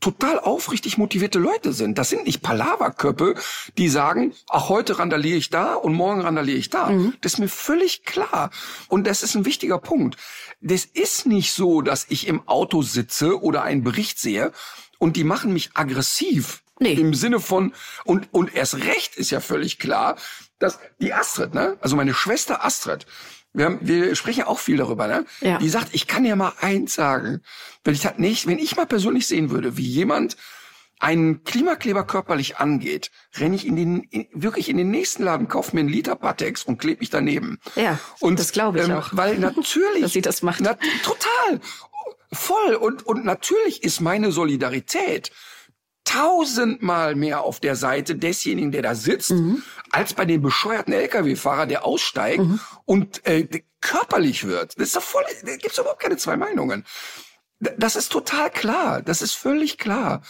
total aufrichtig motivierte Leute sind. Das sind nicht Palaverköppe, die sagen, ach, heute randaliere ich da und morgen randaliere ich da. Mhm. Das ist mir völlig klar. Und das ist ein wichtiger Punkt. Das ist nicht so, dass ich im Auto sitze oder einen Bericht sehe und die machen mich aggressiv. Nee. Im Sinne von, und, und erst recht ist ja völlig klar, dass die Astrid, ne, also meine Schwester Astrid, wir, haben, wir sprechen auch viel darüber, ne? Ja. Die sagt, ich kann ja mal eins sagen. Wenn ich das nicht, wenn ich mal persönlich sehen würde, wie jemand einen Klimakleber körperlich angeht, renne ich in den in, wirklich in den nächsten Laden, kaufe mir einen Liter Patex und klebe mich daneben. Ja, und das glaube ich ähm, auch. Weil natürlich, dass sie das macht. Na, total, voll und und natürlich ist meine Solidarität tausendmal mehr auf der Seite desjenigen, der da sitzt, mhm. als bei dem bescheuerten Lkw-Fahrer, der aussteigt mhm. und äh, körperlich wird. Das ist doch voll, da gibt's überhaupt keine zwei Meinungen. Das ist total klar, das ist völlig klar.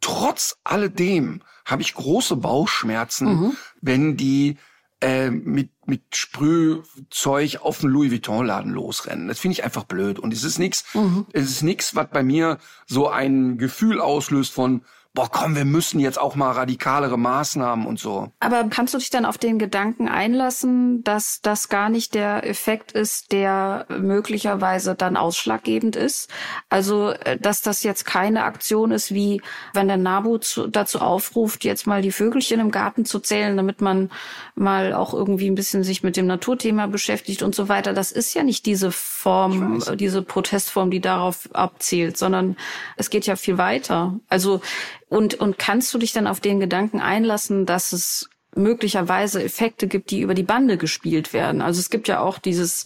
Trotz alledem habe ich große Bauchschmerzen, mhm. wenn die äh, mit mit Sprühzeug auf den Louis Vuitton Laden losrennen. Das finde ich einfach blöd und es ist nichts, mhm. es ist nichts, was bei mir so ein Gefühl auslöst von boah, komm, wir müssen jetzt auch mal radikalere Maßnahmen und so. Aber kannst du dich dann auf den Gedanken einlassen, dass das gar nicht der Effekt ist, der möglicherweise dann ausschlaggebend ist? Also, äh, dass das jetzt keine Aktion ist, wie wenn der NABU zu, dazu aufruft, jetzt mal die Vögelchen im Garten zu zählen, damit man mal auch irgendwie ein bisschen sich mit dem Naturthema beschäftigt und so weiter. Das ist ja nicht diese Form, diese Protestform, die darauf abzielt, sondern es geht ja viel weiter. Also und, und kannst du dich dann auf den Gedanken einlassen, dass es möglicherweise Effekte gibt, die über die Bande gespielt werden? Also es gibt ja auch dieses,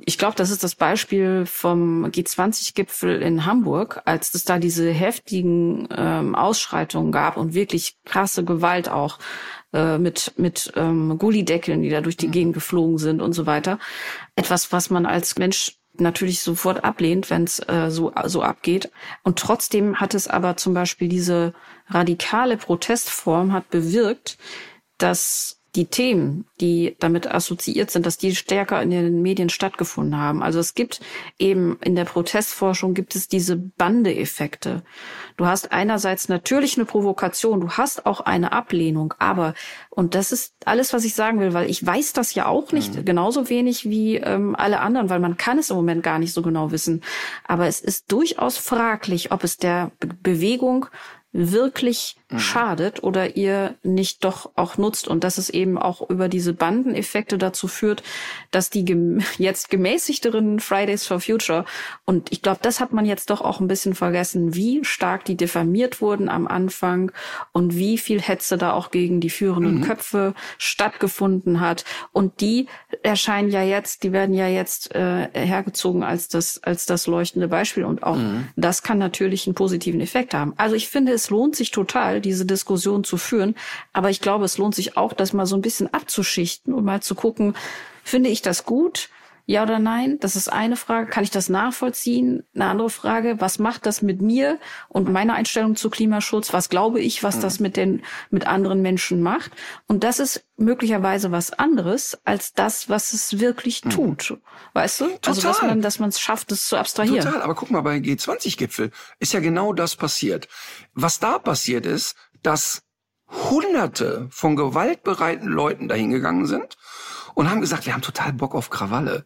ich glaube, das ist das Beispiel vom G20-Gipfel in Hamburg, als es da diese heftigen ähm, Ausschreitungen gab und wirklich krasse Gewalt auch äh, mit mit ähm, Gullideckeln, die da durch die mhm. Gegend geflogen sind und so weiter. Etwas, was man als Mensch natürlich sofort ablehnt, wenn es äh, so, so abgeht. Und trotzdem hat es aber zum Beispiel diese radikale Protestform hat bewirkt, dass die Themen, die damit assoziiert sind, dass die stärker in den Medien stattgefunden haben. Also es gibt eben in der Protestforschung gibt es diese Bandeeffekte. Du hast einerseits natürlich eine Provokation, du hast auch eine Ablehnung, aber und das ist alles, was ich sagen will, weil ich weiß das ja auch nicht mhm. genauso wenig wie ähm, alle anderen, weil man kann es im Moment gar nicht so genau wissen. Aber es ist durchaus fraglich, ob es der Be Bewegung wirklich mhm. schadet oder ihr nicht doch auch nutzt und dass es eben auch über diese Bandeneffekte dazu führt, dass die gem jetzt gemäßigteren Fridays for Future und ich glaube, das hat man jetzt doch auch ein bisschen vergessen, wie stark die diffamiert wurden am Anfang und wie viel Hetze da auch gegen die führenden mhm. Köpfe stattgefunden hat und die erscheinen ja jetzt, die werden ja jetzt äh, hergezogen als das als das leuchtende Beispiel und auch mhm. das kann natürlich einen positiven Effekt haben. Also ich finde es lohnt sich total, diese Diskussion zu führen. Aber ich glaube, es lohnt sich auch, das mal so ein bisschen abzuschichten und mal zu gucken, finde ich das gut? Ja oder nein? Das ist eine Frage. Kann ich das nachvollziehen? Eine andere Frage, was macht das mit mir und meiner Einstellung zu Klimaschutz? Was glaube ich, was das mit den, mit anderen Menschen macht? Und das ist möglicherweise was anderes als das, was es wirklich tut. Weißt du? Also, dass Total. man, dass man es schafft, es zu abstrahieren. Total, aber guck mal, bei G20-Gipfel ist ja genau das passiert. Was da passiert ist, dass Hunderte von gewaltbereiten Leuten dahingegangen sind und haben gesagt, wir haben total Bock auf Krawalle.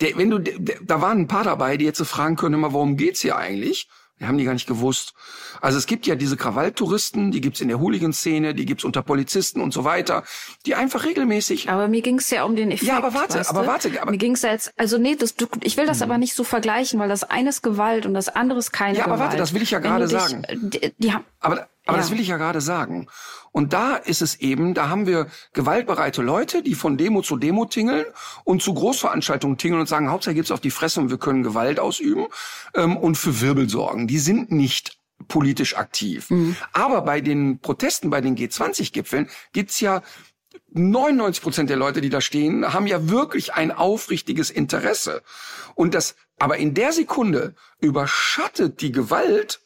Der, wenn du, der, da waren ein paar dabei, die jetzt so fragen können, immer, worum geht's hier eigentlich? Die haben die gar nicht gewusst. Also es gibt ja diese Krawalltouristen, die gibt's in der Hooligan-Szene, die gibt's unter Polizisten und so weiter, die einfach regelmäßig Aber mir ging es ja um den Effekt. Ja, aber warte, weißt aber du? warte, aber- mir ging es ja jetzt, also nee, das, du, ich will das aber nicht so vergleichen, weil das eine ist Gewalt und das andere ist keine Ja, aber Gewalt. warte, das will ich ja gerade sagen. Die, die haben, Aber, aber Ja. das will ich ja gerade sagen. Und da ist es eben, da haben wir gewaltbereite Leute, die von Demo zu Demo tingeln und zu Großveranstaltungen tingeln und sagen, Hauptsache gibt's auf die Fresse und wir können Gewalt ausüben ähm, und für Wirbel sorgen. Die sind nicht politisch aktiv. Aber bei den Protesten, bei den G20-Gipfeln gibt's ja 99 Prozent der Leute, die da stehen, haben ja wirklich ein aufrichtiges Interesse. Und das, aber in der Sekunde überschattet die Gewalt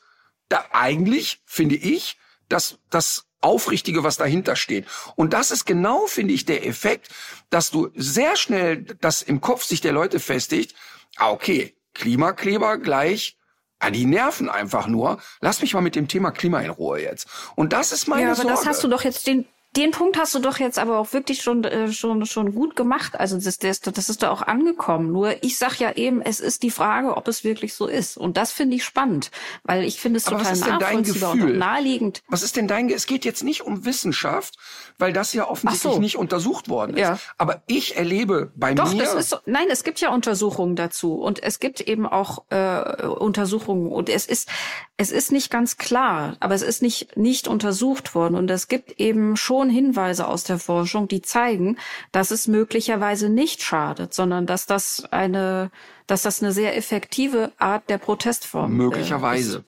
da eigentlich, finde ich, das, das Aufrichtige, was dahinter steht. Und das ist genau, finde ich, der Effekt, dass du sehr schnell das im Kopf sich der Leute festigt. Ah, okay, Klimakleber gleich, ah, die nerven einfach nur. Lass mich mal mit dem Thema Klima in Ruhe jetzt. Und das ist meine ja, aber Sorge. das hast du doch jetzt den den Punkt hast du doch jetzt aber auch wirklich schon äh, schon schon gut gemacht. Also das, das, das ist da auch angekommen. Nur ich sag ja eben, es ist die Frage, ob es wirklich so ist. Und das finde ich spannend, weil ich finde es Aber was total ist denn dein nachvollziehbar und naheliegend. Was ist denn dein, es geht jetzt nicht um Wissenschaft, weil das ja offensichtlich so. nicht untersucht worden ist. Ja. Aber ich erlebe bei Doch, mir, das ist so, nein, es gibt ja Untersuchungen dazu und es gibt eben auch äh, Untersuchungen und es ist es ist nicht ganz klar, aber es ist nicht nicht untersucht worden und es gibt eben schon Hinweise aus der Forschung, die zeigen, dass es möglicherweise nicht schadet, sondern dass das eine dass das eine sehr effektive Art der Protestform möglicherweise. Äh, ist.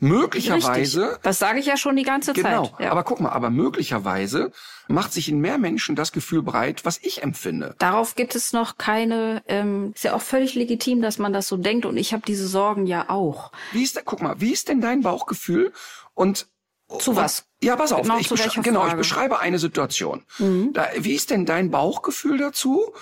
Möglicherweise, Richtig. Das sage ich ja schon die ganze genau. Zeit. Ja. Aber guck mal, aber möglicherweise macht sich in mehr Menschen das Gefühl breit, was ich empfinde. Darauf gibt es noch keine, ähm, ist ja auch völlig legitim, dass man das so denkt und ich habe diese Sorgen ja auch. Wie ist, da, guck mal, wie ist denn dein Bauchgefühl und Zu was? Ja, pass auf. Genau, ich, besch- genau, ich? Mhm. beschreibe eine Situation. Da, wie ist denn dein Bauchgefühl dazu,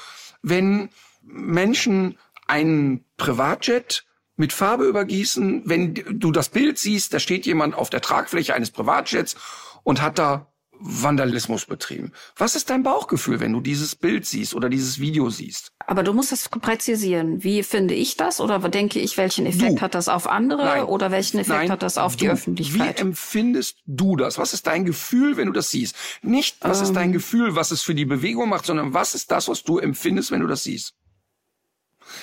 wenn Menschen einen Privatjet mit Farbe übergießen, wenn du das Bild siehst, da steht jemand auf der Tragfläche eines Privatjets und hat da Vandalismus betrieben. Was ist dein Bauchgefühl, wenn du dieses Bild siehst oder dieses Video siehst? Aber du musst das präzisieren. Wie finde ich das? Oder denke ich, welchen Effekt Du. hat das auf andere? Nein. Oder welchen Effekt Nein, hat das auf die du. Öffentlichkeit? Wie empfindest du das? Was ist dein Gefühl, wenn du das siehst? Nicht, was ist Ähm. dein Gefühl, was es für die Bewegung macht, sondern was ist das, was du empfindest, wenn du das siehst?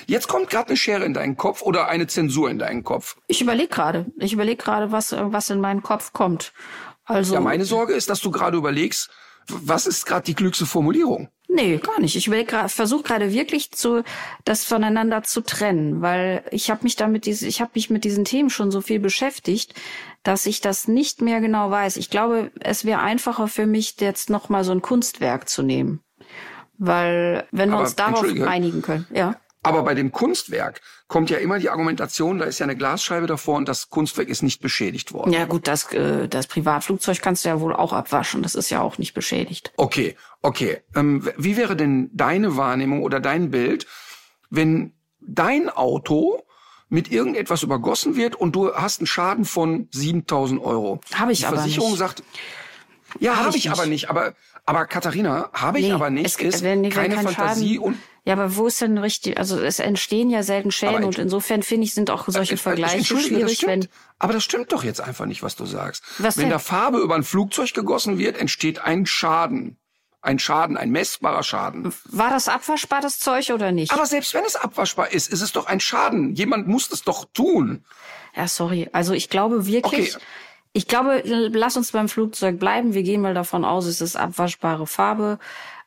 Jetzt kommt gerade eine Schere in deinen Kopf oder eine Zensur in deinen Kopf. Ich überlege gerade. Ich überlege gerade, was, äh, was in meinen Kopf kommt. Also, Ja, meine Sorge ist, dass du gerade überlegst, was ist gerade die klügste Formulierung? nee, gar nicht. Ich überlege gerade, versuche gerade wirklich zu, das voneinander zu trennen, weil ich habe mich damit, diese, ich habe mich mit diesen Themen schon so viel beschäftigt, dass ich das nicht mehr genau weiß. Ich glaube, es wäre einfacher für mich, jetzt noch mal so ein Kunstwerk zu nehmen, weil wenn wir Aber, uns darauf einigen können, ja. Aber bei dem Kunstwerk kommt ja immer die Argumentation, da ist ja eine Glasscheibe davor und das Kunstwerk ist nicht beschädigt worden. Ja gut, das, äh, das Privatflugzeug kannst du ja wohl auch abwaschen. Das ist ja auch nicht beschädigt. Okay, okay. Ähm, wie wäre denn deine Wahrnehmung oder dein Bild, wenn dein Auto mit irgendetwas übergossen wird und du hast einen Schaden von 7000 Euro? Hab ich Die aber Versicherung nicht. sagt, ja, Hab habe ich ich, aber nicht. Aber, aber Katharina, habe ich aber nicht, es, ist keine kein Fantasie Schaden, und Ja, aber wo ist denn richtig, also es entstehen ja selten Schäden Aber und insofern finde ich, sind auch solche Äh, äh, Vergleiche schwierig, wenn, stimmt. Aber das stimmt doch jetzt einfach nicht, was du sagst. Was Wenn denn? da Farbe über ein Flugzeug gegossen wird, entsteht ein Schaden. Ein Schaden, ein messbarer Schaden. war das abwaschbar, das Zeug oder nicht? Aber selbst wenn es abwaschbar ist, ist es doch ein Schaden. Jemand muss es doch tun. Ja, sorry. Also ich glaube wirklich, Okay. ich glaube, lass uns beim Flugzeug bleiben. Wir gehen mal davon aus, es ist abwaschbare Farbe.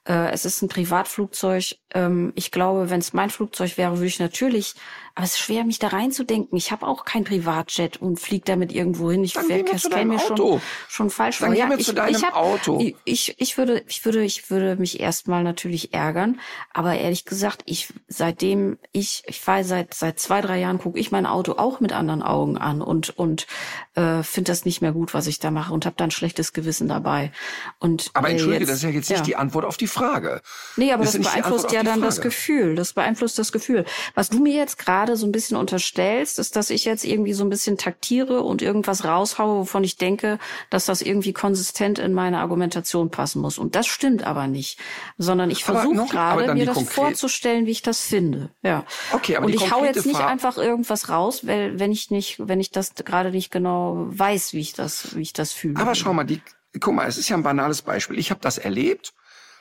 Äh, es ist ein Privatflugzeug. Ähm, ich glaube, wenn es mein Flugzeug wäre, würde ich natürlich, aber es ist schwer, mich da reinzudenken. Ich habe auch kein Privatjet und fliege damit irgendwo hin. Ich Dann mir zu käme mir schon, schon falsch Dann vor. Ja, ich, zu deinem ich hab, Auto. Ich, ich, würde, ich würde, ich würde mich erstmal natürlich ärgern. Aber ehrlich gesagt, ich, seitdem ich, ich fahre seit, seit zwei, drei Jahren, gucke ich mein Auto auch mit anderen Augen an und, und äh, finde das nicht mehr gut, was ich da mache und habe dann schlechtes Gewissen dabei. Und, Aber äh, entschuldige, jetzt- das ist ja jetzt nicht die Antwort auf die Frage. Nee, aber Das das, beeinflusst ja dann das Frage. Gefühl. Das beeinflusst das Gefühl. Was du mir jetzt gerade so ein bisschen unterstellst, ist, dass ich jetzt irgendwie so ein bisschen taktiere und irgendwas raushaue, wovon ich denke, dass das irgendwie konsistent in meine Argumentation passen muss. Und das stimmt aber nicht. Sondern ich versuche gerade, mir das vorzustellen, wie ich das finde. Ja. Okay, aber und ich hau jetzt nicht Frage- einfach irgendwas raus, weil wenn ich nicht, wenn ich das gerade nicht genau weiß, wie ich das, wie ich das fühle. Aber schau mal, die, guck mal, es ist ja ein banales Beispiel. Ich habe das erlebt.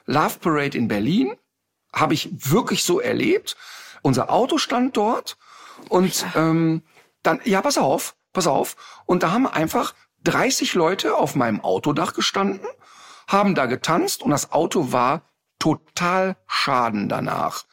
Love Parade in Berlin habe ich wirklich so erlebt. Unser Auto stand dort und ähm, dann, ja, pass auf, pass auf. Und da haben einfach 30 Leute auf meinem Autodach gestanden, haben da getanzt und das Auto war total schaden danach.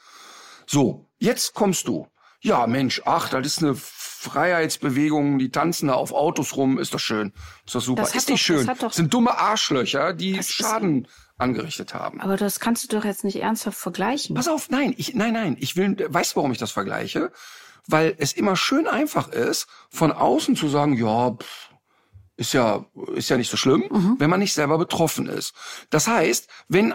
So, jetzt kommst du. Ja, Mensch, ach, das ist eine Freiheitsbewegung, die tanzen da auf Autos rum, ist doch schön. Ist doch super. Das ist nicht doch- das schön. doch- Das sind dumme Arschlöcher, die Das Schaden angerichtet haben. aber das kannst du doch jetzt nicht ernsthaft vergleichen. Pass auf, nein, ich, nein, nein, ich will, weißt du, warum ich das vergleiche? Weil es immer schön einfach ist, von außen zu sagen, ja, pff, ist ja, ist ja nicht so schlimm, Mhm. wenn man nicht selber betroffen ist. Das heißt, wenn,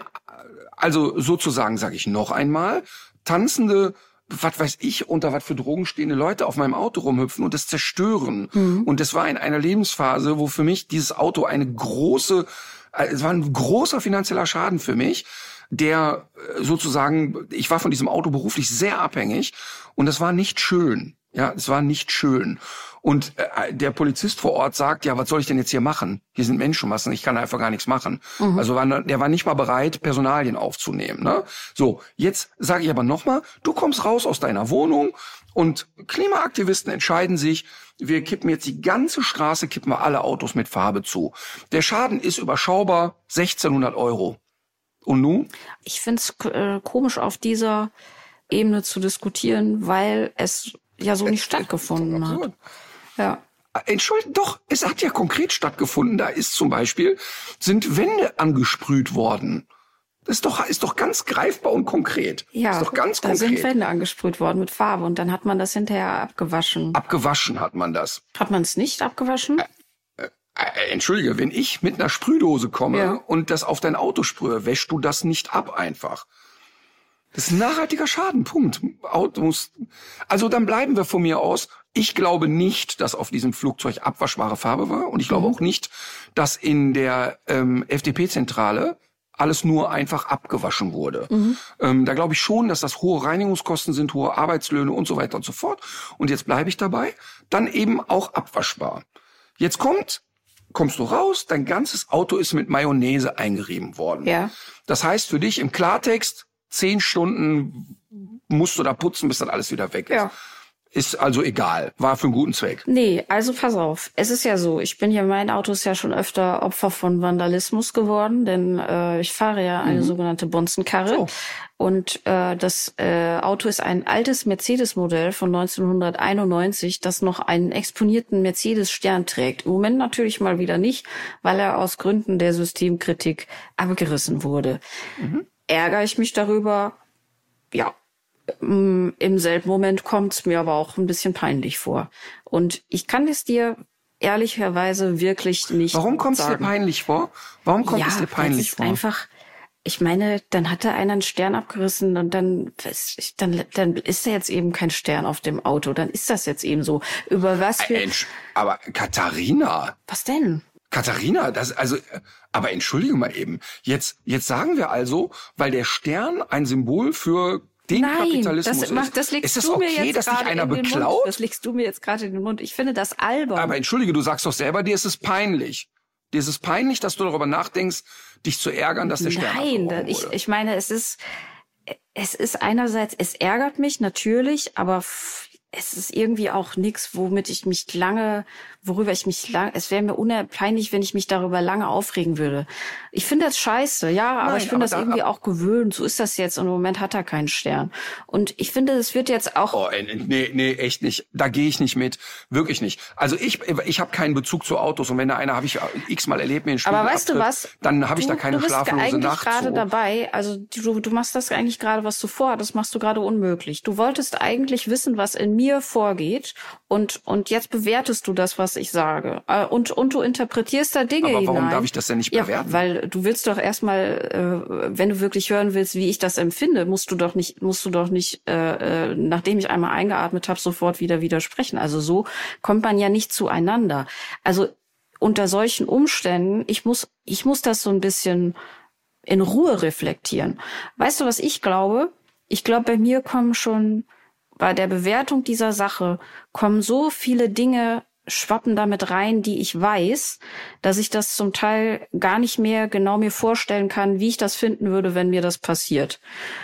also sozusagen, sage ich noch einmal, tanzende, was weiß ich, unter was für Drogen stehende Leute auf meinem Auto rumhüpfen und es zerstören. Mhm. Und es war in einer Lebensphase, wo für mich dieses Auto eine große, äh, es war ein großer finanzieller Schaden für mich, der äh, sozusagen, ich war von diesem Auto beruflich sehr abhängig und das war nicht schön. Ja, es war nicht schön. Und äh, der Polizist vor Ort sagt, ja, was soll ich denn jetzt hier machen? Hier sind Menschenmassen, ich kann einfach gar nichts machen. Also war, der war nicht mal bereit, Personalien aufzunehmen. Ne? So, jetzt sage ich aber nochmal, du kommst raus aus deiner Wohnung und Klimaaktivisten entscheiden sich, wir kippen jetzt die ganze Straße, kippen wir alle Autos mit Farbe zu. Der Schaden ist überschaubar, 1600 Euro. Und nun? Ich finde es äh, komisch, auf dieser Ebene zu diskutieren, weil es ja so nicht stattgefunden hat. Ja. Entschuldigung, doch, es hat ja konkret stattgefunden. Da ist zum Beispiel, sind Wände angesprüht worden. Das ist doch, ist doch ganz greifbar und konkret. Ja, ist doch ganz da sind konkret. Wände angesprüht worden mit Farbe und dann hat man das hinterher abgewaschen. Abgewaschen hat man das. Hat man es nicht abgewaschen? Äh, Entschuldige, wenn ich mit einer Sprühdose komme Ja. und das auf dein Auto sprühe, wäschst du das nicht ab einfach. Das ist ein nachhaltiger Schaden, Punkt. Autos. Also dann bleiben wir von mir aus. Ich glaube nicht, dass auf diesem Flugzeug abwaschbare Farbe war. Und ich glaube auch nicht, dass in der ähm, FDP-Zentrale alles nur einfach abgewaschen wurde. Ähm, da glaube ich schon, dass das hohe Reinigungskosten sind, hohe Arbeitslöhne und so weiter und so fort. Und jetzt bleibe ich dabei. Dann eben auch abwaschbar. Jetzt kommt, kommst du raus, dein ganzes Auto ist mit Mayonnaise eingerieben worden. Ja. Das heißt für dich im Klartext, zehn Stunden musst du da putzen, bis dann alles wieder weg ist. Ja. Ist also egal. War für einen guten Zweck. Nee, also pass auf. Es ist ja so, ich bin ja, mein Auto ist ja schon öfter Opfer von Vandalismus geworden, denn äh, ich fahre ja eine sogenannte Bonzenkarre. Oh. Und äh, das äh, Auto ist ein altes Mercedes-Modell von 1991, das noch einen exponierten Mercedes-Stern trägt. Im Moment natürlich mal wieder nicht, weil er aus Gründen der Systemkritik abgerissen wurde. Ärgere ich mich darüber? Ja, Mm, im selben Moment kommt es mir aber auch ein bisschen peinlich vor. Und ich kann es dir ehrlicherweise wirklich nicht Warum kommt es dir peinlich vor? Warum kommt ja, es dir peinlich vor? einfach, ich meine, dann hat da einer einen Stern abgerissen und dann, dann, dann ist da jetzt eben kein Stern auf dem Auto. Dann ist das jetzt eben so. Über was wir, Entsch- aber Katharina, was denn? Katharina, das also, aber entschuldige mal eben. Jetzt, jetzt sagen wir also, weil der Stern ein Symbol für den Nein, Kapitalismus das, mach, ist. das legst ist es du mir okay, jetzt dass dich gerade einer in den Mund. beklaut? Das legst du mir jetzt gerade in den Mund. Ich finde das albern. Aber entschuldige, du sagst doch selber, dir ist es peinlich. Dir ist es peinlich, dass du darüber nachdenkst, dich zu ärgern, dass der Stern Nein, da- ich, ich meine, es ist, es ist einerseits, es ärgert mich natürlich, aber es ist irgendwie auch nichts, womit ich mich lange, worüber ich mich lange, es wäre mir unerpeinlich, wenn ich mich darüber lange aufregen würde. Ich finde das scheiße, ja, aber Nein, ich finde das aber da- irgendwie auch gewöhnt. So ist das jetzt und im Moment hat er keinen Stern. Und ich finde, es wird jetzt auch Oh, nee, nee, echt nicht. Da gehe ich nicht mit. Wirklich nicht. Also ich, ich habe keinen Bezug zu Autos und wenn da einer habe ich x-mal erlebt, mir einen Aber weißt du abtritt, was? Dann habe ich Du- da keine du bist schlaflose eigentlich Nacht. gerade dabei. Also du, du machst das eigentlich gerade, was du vorhattest, machst du gerade unmöglich. Du wolltest eigentlich wissen, was in mir vorgeht und und jetzt bewertest du das, was ich sage Äh, und und du interpretierst da Dinge Aber warum hinein. darf ich das denn nicht ja, bewerten? Weil du willst doch erstmal, äh, wenn du wirklich hören willst, wie ich das empfinde, musst du doch nicht, musst du doch nicht, äh, äh, nachdem ich einmal eingeatmet habe, sofort wieder widersprechen. Also so kommt man ja nicht zueinander. Also unter solchen Umständen, ich muss, ich muss das so ein bisschen in Ruhe reflektieren. Weißt du, was ich glaube? Ich glaube, bei mir kommen schon bei der Bewertung dieser Sache kommen so viele Dinge schwappen damit rein, die ich weiß, dass ich das zum Teil gar nicht mehr genau mir vorstellen kann, wie ich das finden würde, wenn mir das passiert.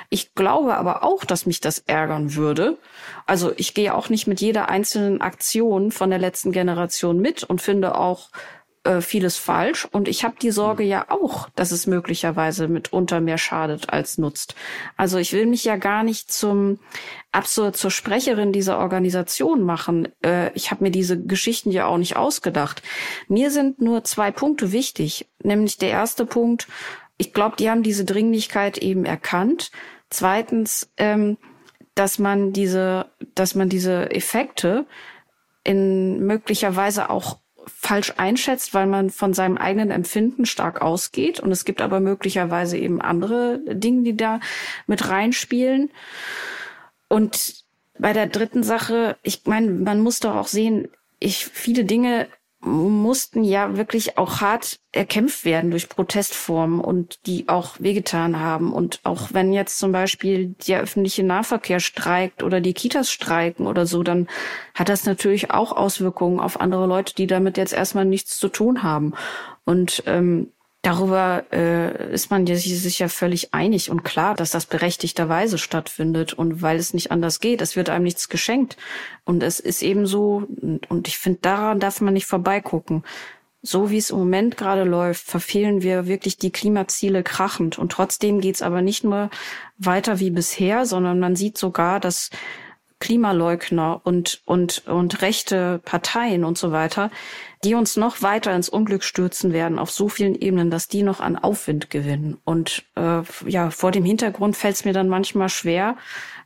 Ich glaube aber auch, dass mich das ärgern würde. Also ich gehe auch nicht mit jeder einzelnen Aktion von der letzten Generation mit und finde auch äh, vieles falsch. Und ich habe die Sorge ja auch, dass es möglicherweise mitunter mehr schadet als nutzt. Also ich will mich ja gar nicht zum absolut zur Sprecherin dieser Organisation machen. Äh, ich habe mir diese Geschichten ja auch nicht ausgedacht. Mir sind nur zwei Punkte wichtig. Nämlich der erste Punkt, ich glaube, die haben diese Dringlichkeit eben erkannt. Zweitens, ähm, dass man diese, dass man diese Effekte in möglicherweise auch falsch einschätzt, weil man von seinem eigenen Empfinden stark ausgeht. Und es gibt aber möglicherweise eben andere Dinge, die da mit reinspielen. Und bei der dritten Sache, ich meine, man muss doch auch sehen, ich, viele Dinge mussten ja wirklich auch hart erkämpft werden durch Protestformen und die auch wehgetan haben. Und auch wenn jetzt zum Beispiel der öffentliche Nahverkehr streikt oder die Kitas streiken oder so, dann hat das natürlich auch Auswirkungen auf andere Leute, die damit jetzt erstmal nichts zu tun haben. Und ähm, Darüber äh, ist man sich ja völlig einig und klar, dass das berechtigterweise stattfindet und weil es nicht anders geht. Es wird einem nichts geschenkt. Und es ist eben so, und, ich finde, daran darf man nicht vorbeigucken. So wie es im Moment gerade läuft, verfehlen wir wirklich die Klimaziele krachend. Und trotzdem geht's aber nicht nur weiter wie bisher, sondern man sieht sogar, dass Klimaleugner und, und, und rechte Parteien und so weiter, die uns noch weiter ins Unglück stürzen werden auf so vielen Ebenen, dass die noch an Aufwind gewinnen. Und äh, ja, vor dem Hintergrund fällt es mir dann manchmal schwer,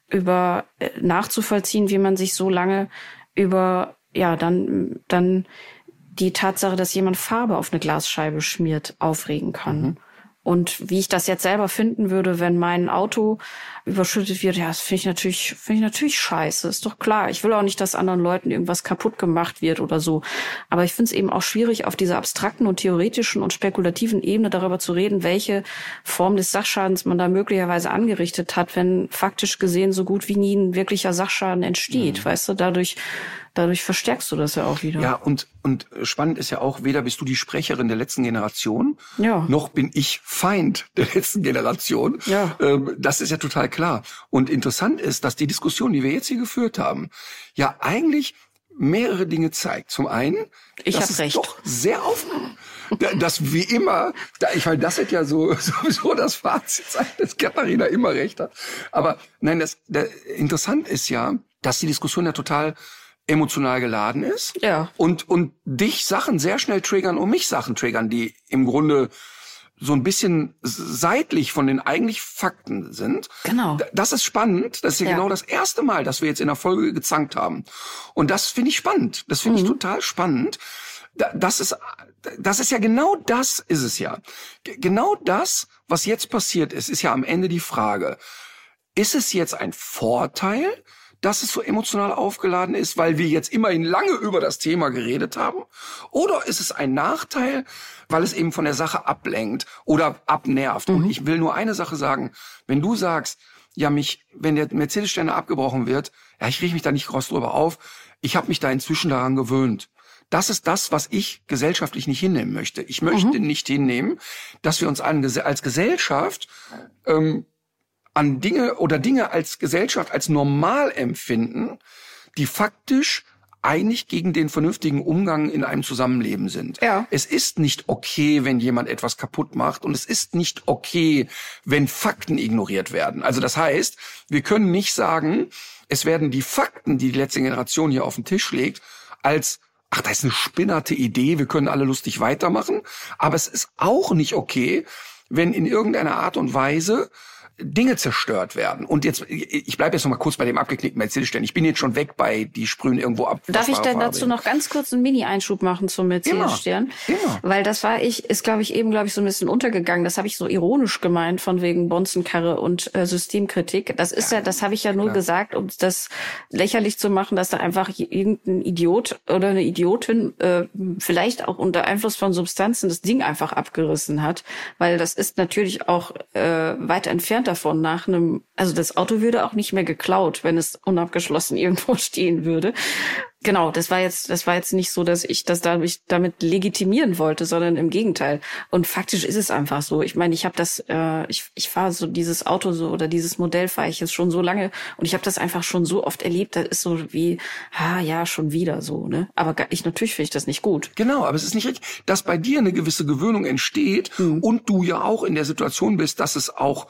über äh, nachzuvollziehen, wie man sich so lange über ja dann dann die Tatsache, dass jemand Farbe auf eine Glasscheibe schmiert, aufregen kann. Und wie ich das jetzt selber finden würde, wenn mein Auto überschüttet wird, ja, das finde ich natürlich, finde ich natürlich scheiße. Ist doch klar. Ich will auch nicht, dass anderen Leuten irgendwas kaputt gemacht wird oder so. Aber ich finde es eben auch schwierig, auf dieser abstrakten und theoretischen und spekulativen Ebene darüber zu reden, welche Form des Sachschadens man da möglicherweise angerichtet hat, wenn faktisch gesehen so gut wie nie ein wirklicher Sachschaden entsteht. Weißt du, dadurch, dadurch verstärkst du das ja auch wieder. Ja, und, und spannend ist ja auch, weder bist du die Sprecherin der letzten Generation, Ja. noch bin ich Feind der letzten Generation. Ja. Ähm, das ist ja total klar. Und interessant ist, dass die Diskussion, die wir jetzt hier geführt haben, ja eigentlich mehrere Dinge zeigt. Zum einen, Ich dass es recht. doch sehr auf, da- dass wie immer, da, ich meine, das wird ja so sowieso das Fazit sein, dass Katharina immer recht hat. Aber nein, das, das interessant ist ja, dass die Diskussion ja total emotional geladen ist Ja. und und dich Sachen sehr schnell triggern und mich Sachen triggern, die im Grunde so ein bisschen seitlich von den eigentlich Fakten sind. Genau. Das ist spannend. Das ist ja, Ja. genau das erste Mal, dass wir jetzt in der Folge gezankt haben. Und das finde ich spannend. Das finde Mhm. ich total spannend. Da- Das ist, das ist ja genau das ist es ja. Genau das, was jetzt passiert ist, ist ja am Ende die Frage. Ist es jetzt ein Vorteil, dass es so emotional aufgeladen ist, weil wir jetzt immerhin lange über das Thema geredet haben? Oder ist es ein Nachteil, weil es eben von der Sache ablenkt oder abnervt? Und ich will nur eine Sache sagen. Wenn du sagst, ja, mich, wenn der Mercedes-Sterne abgebrochen wird, ja, ich rieche mich da nicht groß drüber auf. Ich habe mich da inzwischen daran gewöhnt. Das ist das, was ich gesellschaftlich nicht hinnehmen möchte. Ich möchte nicht hinnehmen, dass wir uns als Gesellschaft ähm, an Dinge oder Dinge als Gesellschaft als normal empfinden, die faktisch eigentlich gegen den vernünftigen Umgang in einem Zusammenleben sind. Ja. Es ist nicht okay, wenn jemand etwas kaputt macht und es ist nicht okay, wenn Fakten ignoriert werden. Also das heißt, wir können nicht sagen, es werden die Fakten, die die letzte Generation hier auf den Tisch legt, als ach, das ist eine spinnerte Idee, wir können alle lustig weitermachen, aber es ist auch nicht okay, wenn in irgendeiner Art und Weise Dinge zerstört werden. Und jetzt, ich bleibe jetzt noch mal kurz bei dem abgeknickten Mercedes-Stern. Ich bin jetzt schon weg bei, die sprühen irgendwo ab. Darf ich denn dazu noch ganz kurz einen Mini-Einschub machen zum Mercedes-Stern? Immer. Weil das war ich, ist glaube ich eben, glaube ich, so ein bisschen untergegangen. Das habe ich so ironisch gemeint von wegen Bonzenkarre und äh, Systemkritik. Das ist ja, das habe ich ja nur klar. gesagt, um das lächerlich zu machen, dass da einfach irgendein Idiot oder eine Idiotin äh, vielleicht auch unter Einfluss von Substanzen das Ding einfach abgerissen hat. Weil das ist natürlich auch äh, weit entfernt davon nach einem, also das Auto würde auch nicht mehr geklaut, wenn es unabgeschlossen irgendwo stehen würde. Genau, das war jetzt, das war jetzt nicht so, dass ich das dadurch damit legitimieren wollte, sondern im Gegenteil. Und faktisch ist es einfach so. Ich meine, ich habe das, äh, ich, ich fahre so dieses Auto so oder dieses Modell fahre ich jetzt schon so lange und ich habe das einfach schon so oft erlebt. Das ist so wie, ah ja, schon wieder so, ne? Aber ich natürlich finde ich das nicht gut. Genau, aber es ist nicht richtig, dass bei dir eine gewisse Gewöhnung entsteht Hm. und du ja auch in der Situation bist, dass es auch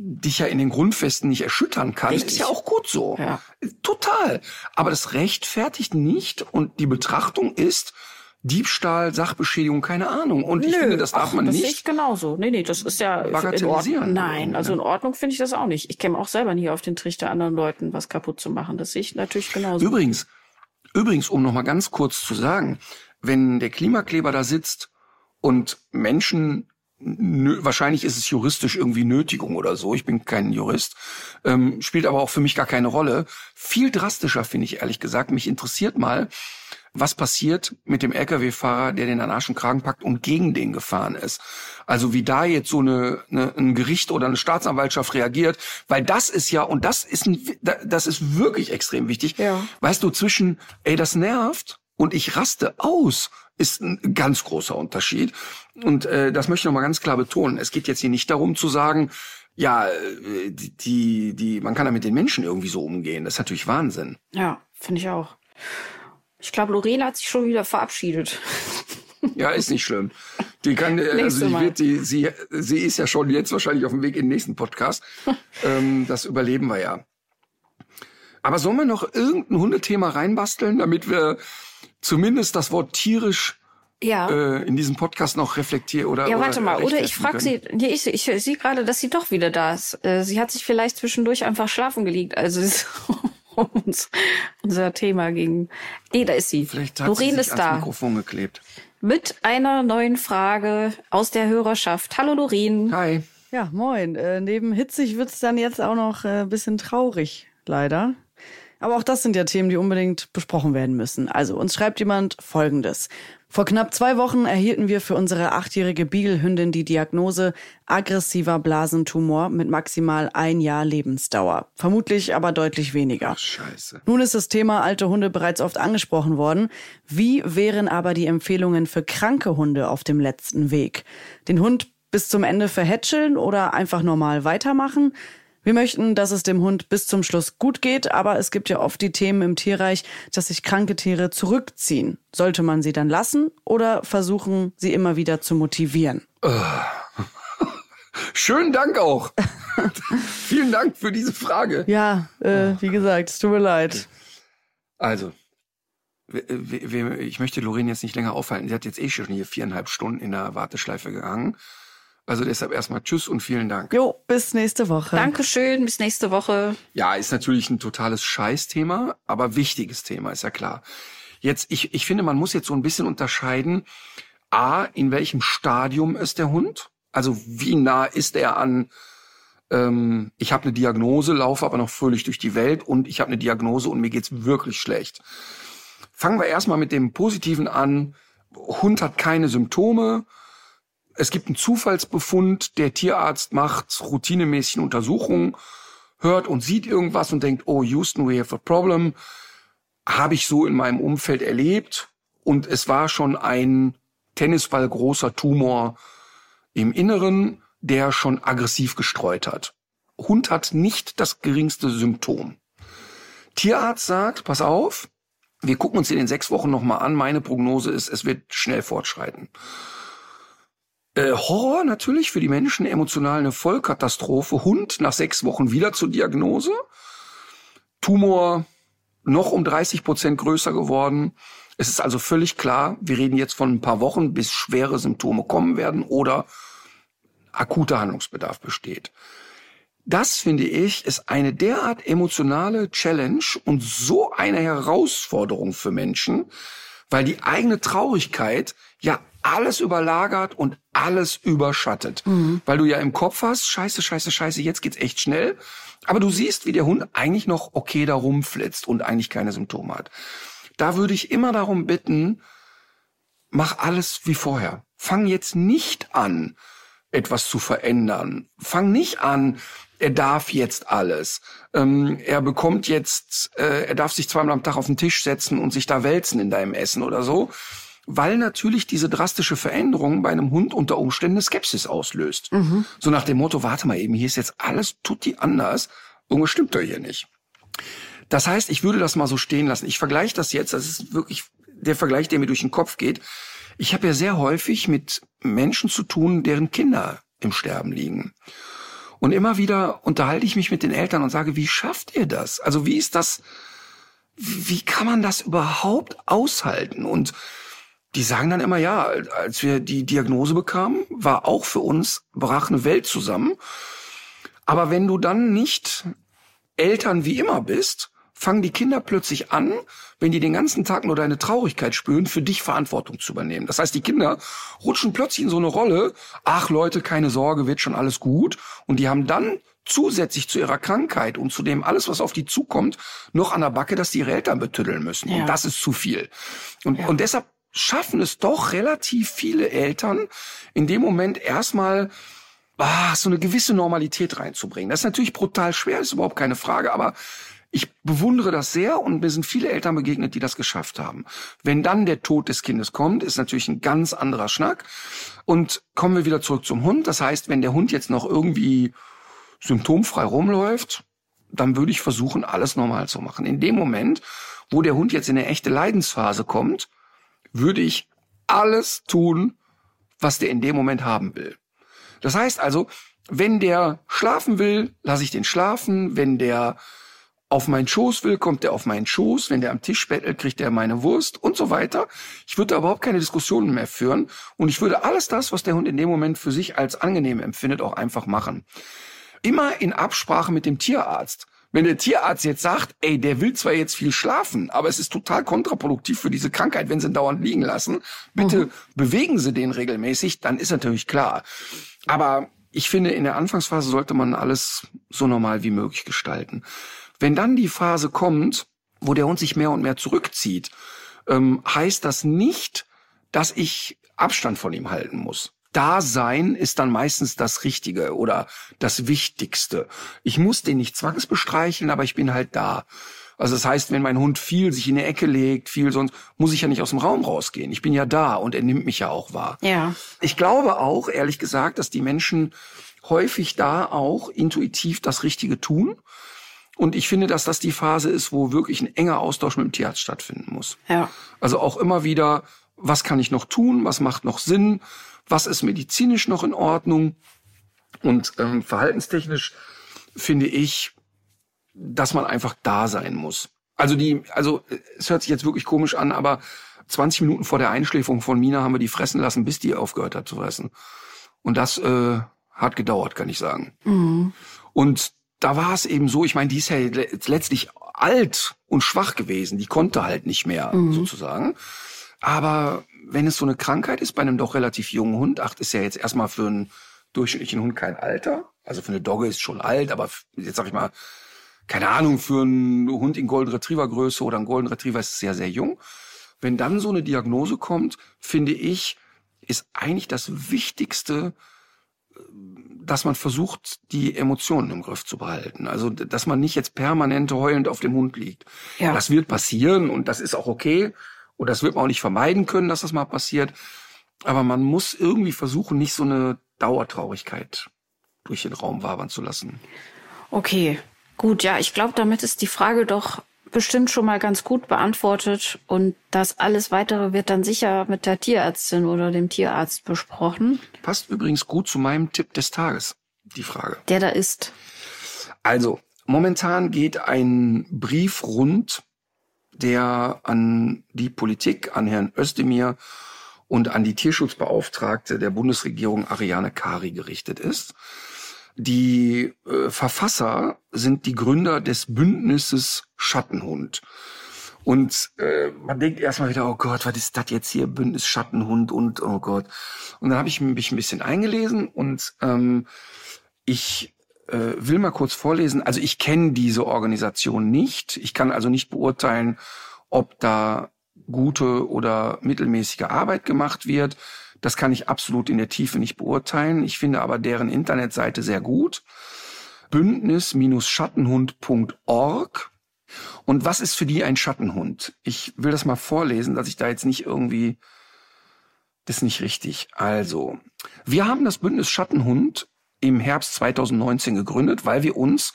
dich ja in den Grundfesten nicht erschüttern kann, Richtig. ist ja auch gut so. Ja. Total. Aber das rechtfertigt nicht und die Betrachtung ist Diebstahl, Sachbeschädigung, keine Ahnung. Und ich finde, das darf Ach, man das sehe ich nicht. genauso. Nee, nee, das ist ja Bagatellisieren. Nein, also in Ordnung finde ich das auch nicht. Ich käme auch selber nie auf den Trichter, anderen Leuten was kaputt zu machen. Das sehe ich natürlich genauso. Übrigens, übrigens, um noch mal ganz kurz zu sagen, wenn der Klimakleber da sitzt und Menschen nö, wahrscheinlich ist es juristisch irgendwie Nötigung oder so. Ich bin kein Jurist, ähm, spielt aber auch für mich gar keine Rolle. Viel drastischer finde ich ehrlich gesagt. Mich interessiert mal, was passiert mit dem Lkw-Fahrer, der den an Arsch und Kragen packt und gegen den gefahren ist. Also wie da jetzt so eine, eine, ein Gericht oder eine Staatsanwaltschaft reagiert, weil das ist ja, und das ist, ein, das ist wirklich extrem wichtig. Ja. Weißt du, zwischen, ey, das nervt und ich raste aus, ist ein ganz großer Unterschied. Und äh, das möchte ich nochmal ganz klar betonen. Es geht jetzt hier nicht darum zu sagen, ja, äh, die, die, man kann da mit den Menschen irgendwie so umgehen. Das ist natürlich Wahnsinn. Ja, finde ich auch. Ich glaube, Lorena hat sich schon wieder verabschiedet. Ja, ist nicht schlimm. Die kann, äh, also die wird, die, sie, sie ist ja schon jetzt wahrscheinlich auf dem Weg in den nächsten Podcast. ähm, das überleben wir ja. Aber sollen wir noch irgendein Hundethema reinbasteln, damit wir zumindest das Wort tierisch Ja. äh, in diesem Podcast noch reflektieren oder ja, warte mal. Oder ich frage sie, nee, ich, ich, ich sehe gerade, dass sie doch wieder da ist. Äh, Sie hat sich vielleicht zwischendurch einfach schlafen gelegt, also es um uns, unser Thema ging. Nee, da ist sie. Vielleicht hat Doreen sie sich ist ans da. Mikrofon geklebt. Mit einer neuen Frage aus der Hörerschaft. Hallo Doreen. Hi. Ja, moin. Äh, neben hitzig wird's dann jetzt auch noch äh, bisschen traurig, leider. Aber auch das sind ja Themen, die unbedingt besprochen werden müssen. Also, uns schreibt jemand Folgendes. Vor knapp zwei Wochen erhielten wir für unsere achtjährige Beagle-Hündin die Diagnose aggressiver Blasentumor mit maximal ein Jahr Lebensdauer. Vermutlich aber deutlich weniger. Scheiße. Nun ist das Thema alte Hunde bereits oft angesprochen worden. Wie wären aber die Empfehlungen für kranke Hunde auf dem letzten Weg? Den Hund bis zum Ende verhätscheln oder einfach normal weitermachen? Wir möchten, dass es dem Hund bis zum Schluss gut geht, aber es gibt ja oft die Themen im Tierreich, dass sich kranke Tiere zurückziehen. Sollte man sie dann lassen oder versuchen, sie immer wieder zu motivieren? Schönen Dank auch. Vielen Dank für diese Frage. Ja, äh, wie gesagt, es tut mir leid. Also, ich möchte Lorraine jetzt nicht länger aufhalten. Sie hat jetzt eh schon hier viereinhalb Stunden in der Warteschleife gehangen. Also deshalb erstmal Tschüss und vielen Dank. Jo, bis nächste Woche. Dankeschön, bis nächste Woche. Ja, ist natürlich ein totales Scheißthema, aber wichtiges Thema, ist ja klar. Jetzt, ich, ich finde, man muss jetzt so ein bisschen unterscheiden, A, in welchem Stadium ist der Hund? Also wie nah ist er an, ähm, ich habe eine Diagnose, laufe aber noch fröhlich durch die Welt und ich habe eine Diagnose und mir geht's wirklich schlecht. Fangen wir erstmal mit dem Positiven an. Hund hat keine Symptome. Es gibt einen Zufallsbefund. Der Tierarzt macht routinemäßig Untersuchungen, hört und sieht irgendwas und denkt, oh, Houston, we have a problem. Habe ich so in meinem Umfeld erlebt. Und es war schon ein Tennisball großer Tumor im Inneren, der schon aggressiv gestreut hat. Hund hat nicht das geringste Symptom. Tierarzt sagt, pass auf, wir gucken uns in den sechs Wochen nochmal an. Meine Prognose ist, es wird schnell fortschreiten. Äh, Horror natürlich für die Menschen, emotional eine Vollkatastrophe. Hund nach sechs Wochen wieder zur Diagnose. Tumor noch um 30 Prozent größer geworden. Es ist also völlig klar, wir reden jetzt von ein paar Wochen, bis schwere Symptome kommen werden oder akuter Handlungsbedarf besteht. Das finde ich ist eine derart emotionale Challenge und so eine Herausforderung für Menschen, weil die eigene Traurigkeit ja alles überlagert und alles überschattet. Mhm. Weil du ja im Kopf hast, scheiße, scheiße, scheiße, jetzt geht's echt schnell. Aber du siehst, wie der Hund eigentlich noch okay da rumflitzt und eigentlich keine Symptome hat. Da würde ich immer darum bitten, mach alles wie vorher. Fang jetzt nicht an, etwas zu verändern. Fang nicht an, er darf jetzt alles. Ähm, er bekommt jetzt, äh, er darf sich zweimal am Tag auf den Tisch setzen und sich da wälzen in deinem Essen oder so weil natürlich diese drastische Veränderung bei einem Hund unter Umständen Skepsis auslöst. Mhm. So nach dem Motto, warte mal eben, hier ist jetzt alles tutti anders, irgendwas stimmt doch hier nicht. Das heißt, ich würde das mal so stehen lassen. Ich vergleiche das jetzt, das ist wirklich der Vergleich, der mir durch den Kopf geht. Ich habe ja sehr häufig mit Menschen zu tun, deren Kinder im Sterben liegen. Und immer wieder unterhalte ich mich mit den Eltern und sage, wie schafft ihr das? Also wie ist das, wie kann man das überhaupt aushalten? Und die sagen dann immer, ja, als wir die Diagnose bekamen, war auch für uns, brach eine Welt zusammen. Aber wenn du dann nicht Eltern wie immer bist, fangen die Kinder plötzlich an, wenn die den ganzen Tag nur deine Traurigkeit spüren, für dich Verantwortung zu übernehmen. Das heißt, die Kinder rutschen plötzlich in so eine Rolle, ach Leute, keine Sorge, wird schon alles gut. Und die haben dann zusätzlich zu ihrer Krankheit und zu dem alles, was auf die zukommt, noch an der Backe, dass die ihre Eltern betüddeln müssen. Ja. Und das ist zu viel. Und, ja. und deshalb schaffen es doch relativ viele Eltern in dem Moment erstmal ah, so eine gewisse Normalität reinzubringen. Das ist natürlich brutal schwer, ist überhaupt keine Frage, aber ich bewundere das sehr und mir sind viele Eltern begegnet, die das geschafft haben. Wenn dann der Tod des Kindes kommt, ist natürlich ein ganz anderer Schnack. Und kommen wir wieder zurück zum Hund. Das heißt, wenn der Hund jetzt noch irgendwie symptomfrei rumläuft, dann würde ich versuchen, alles normal zu machen. In dem Moment, wo der Hund jetzt in eine echte Leidensphase kommt, würde ich alles tun, was der in dem Moment haben will. Das heißt also, wenn der schlafen will, lasse ich den schlafen. Wenn der auf meinen Schoß will, kommt der auf meinen Schoß. Wenn der am Tisch bettelt, kriegt er meine Wurst und so weiter. Ich würde da überhaupt keine Diskussionen mehr führen. Und ich würde alles das, was der Hund in dem Moment für sich als angenehm empfindet, auch einfach machen. Immer in Absprache mit dem Tierarzt. Wenn der Tierarzt jetzt sagt, ey, der will zwar jetzt viel schlafen, aber es ist total kontraproduktiv für diese Krankheit, wenn sie ihn dauernd liegen lassen, bitte mhm. bewegen Sie den regelmäßig, dann ist natürlich klar. Aber ich finde, in der Anfangsphase sollte man alles so normal wie möglich gestalten. Wenn dann die Phase kommt, wo der Hund sich mehr und mehr zurückzieht, ähm, heißt das nicht, dass ich Abstand von ihm halten muss. Dasein ist dann meistens das Richtige oder das Wichtigste. Ich muss den nicht zwangsbestreicheln, aber ich bin halt da. Also das heißt, wenn mein Hund viel sich in die Ecke legt, viel sonst, muss ich ja nicht aus dem Raum rausgehen. Ich bin ja da und er nimmt mich ja auch wahr. Ja. Ich glaube auch, ehrlich gesagt, dass die Menschen häufig da auch intuitiv das Richtige tun. Und ich finde, dass das die Phase ist, wo wirklich ein enger Austausch mit dem Tierarzt stattfinden muss. Ja. Also auch immer wieder, was kann ich noch tun? Was macht noch Sinn? Was ist medizinisch noch in Ordnung und ähm, verhaltenstechnisch finde ich, dass man einfach da sein muss. Also die, also es hört sich jetzt wirklich komisch an, aber 20 Minuten vor der Einschläferung von Mina haben wir die fressen lassen, bis die aufgehört hat zu fressen. Und das äh, hat gedauert, kann ich sagen. Mhm. Und da war es eben so, ich meine, die ist ja letztlich alt und schwach gewesen, die konnte halt nicht mehr mhm. sozusagen. Aber wenn es so eine Krankheit ist bei einem doch relativ jungen Hund, acht ist ja jetzt erstmal für einen durchschnittlichen Hund kein Alter. Also für eine Dogge ist schon alt, aber jetzt sag ich mal, keine Ahnung, für einen Hund in Golden Retriever Größe oder einen Golden Retriever ist es sehr, sehr jung. Wenn dann so eine Diagnose kommt, finde ich, ist eigentlich das Wichtigste, dass man versucht, die Emotionen im Griff zu behalten. Also, dass man nicht jetzt permanent heulend auf dem Hund liegt. Ja. Das wird passieren und das ist auch okay. Und das wird man auch nicht vermeiden können, dass das mal passiert. Aber man muss irgendwie versuchen, nicht so eine Dauertraurigkeit durch den Raum wabern zu lassen. Okay, gut, ja, ich glaube, damit ist die Frage doch bestimmt schon mal ganz gut beantwortet und das alles weitere wird dann sicher mit der Tierärztin oder dem Tierarzt besprochen. Passt übrigens gut zu meinem Tipp des Tages, die Frage. Der da ist. Also, momentan geht ein Brief rund, der an die Politik, an Herrn Özdemir und an die Tierschutzbeauftragte der Bundesregierung Ariane Kari gerichtet ist. Die äh, Verfasser sind die Gründer des Bündnisses Schattenhund. Und äh, man denkt erstmal wieder, oh Gott, was ist das jetzt hier? Bündnis Schattenhund und oh Gott. Und dann habe ich mich ein bisschen eingelesen und ähm, ich äh, will mal kurz vorlesen. Also ich kenne diese Organisation nicht. Ich kann also nicht beurteilen, ob da gute oder mittelmäßige Arbeit gemacht wird. Das kann ich absolut in der Tiefe nicht beurteilen. Ich finde aber deren Internetseite sehr gut. Bündnis-Schattenhund.org. Und was ist für die ein Schattenhund? Ich will das mal vorlesen, dass ich da jetzt nicht irgendwie, das ist nicht richtig. Also, wir haben das Bündnis Schattenhund im Herbst 2019 gegründet, weil wir uns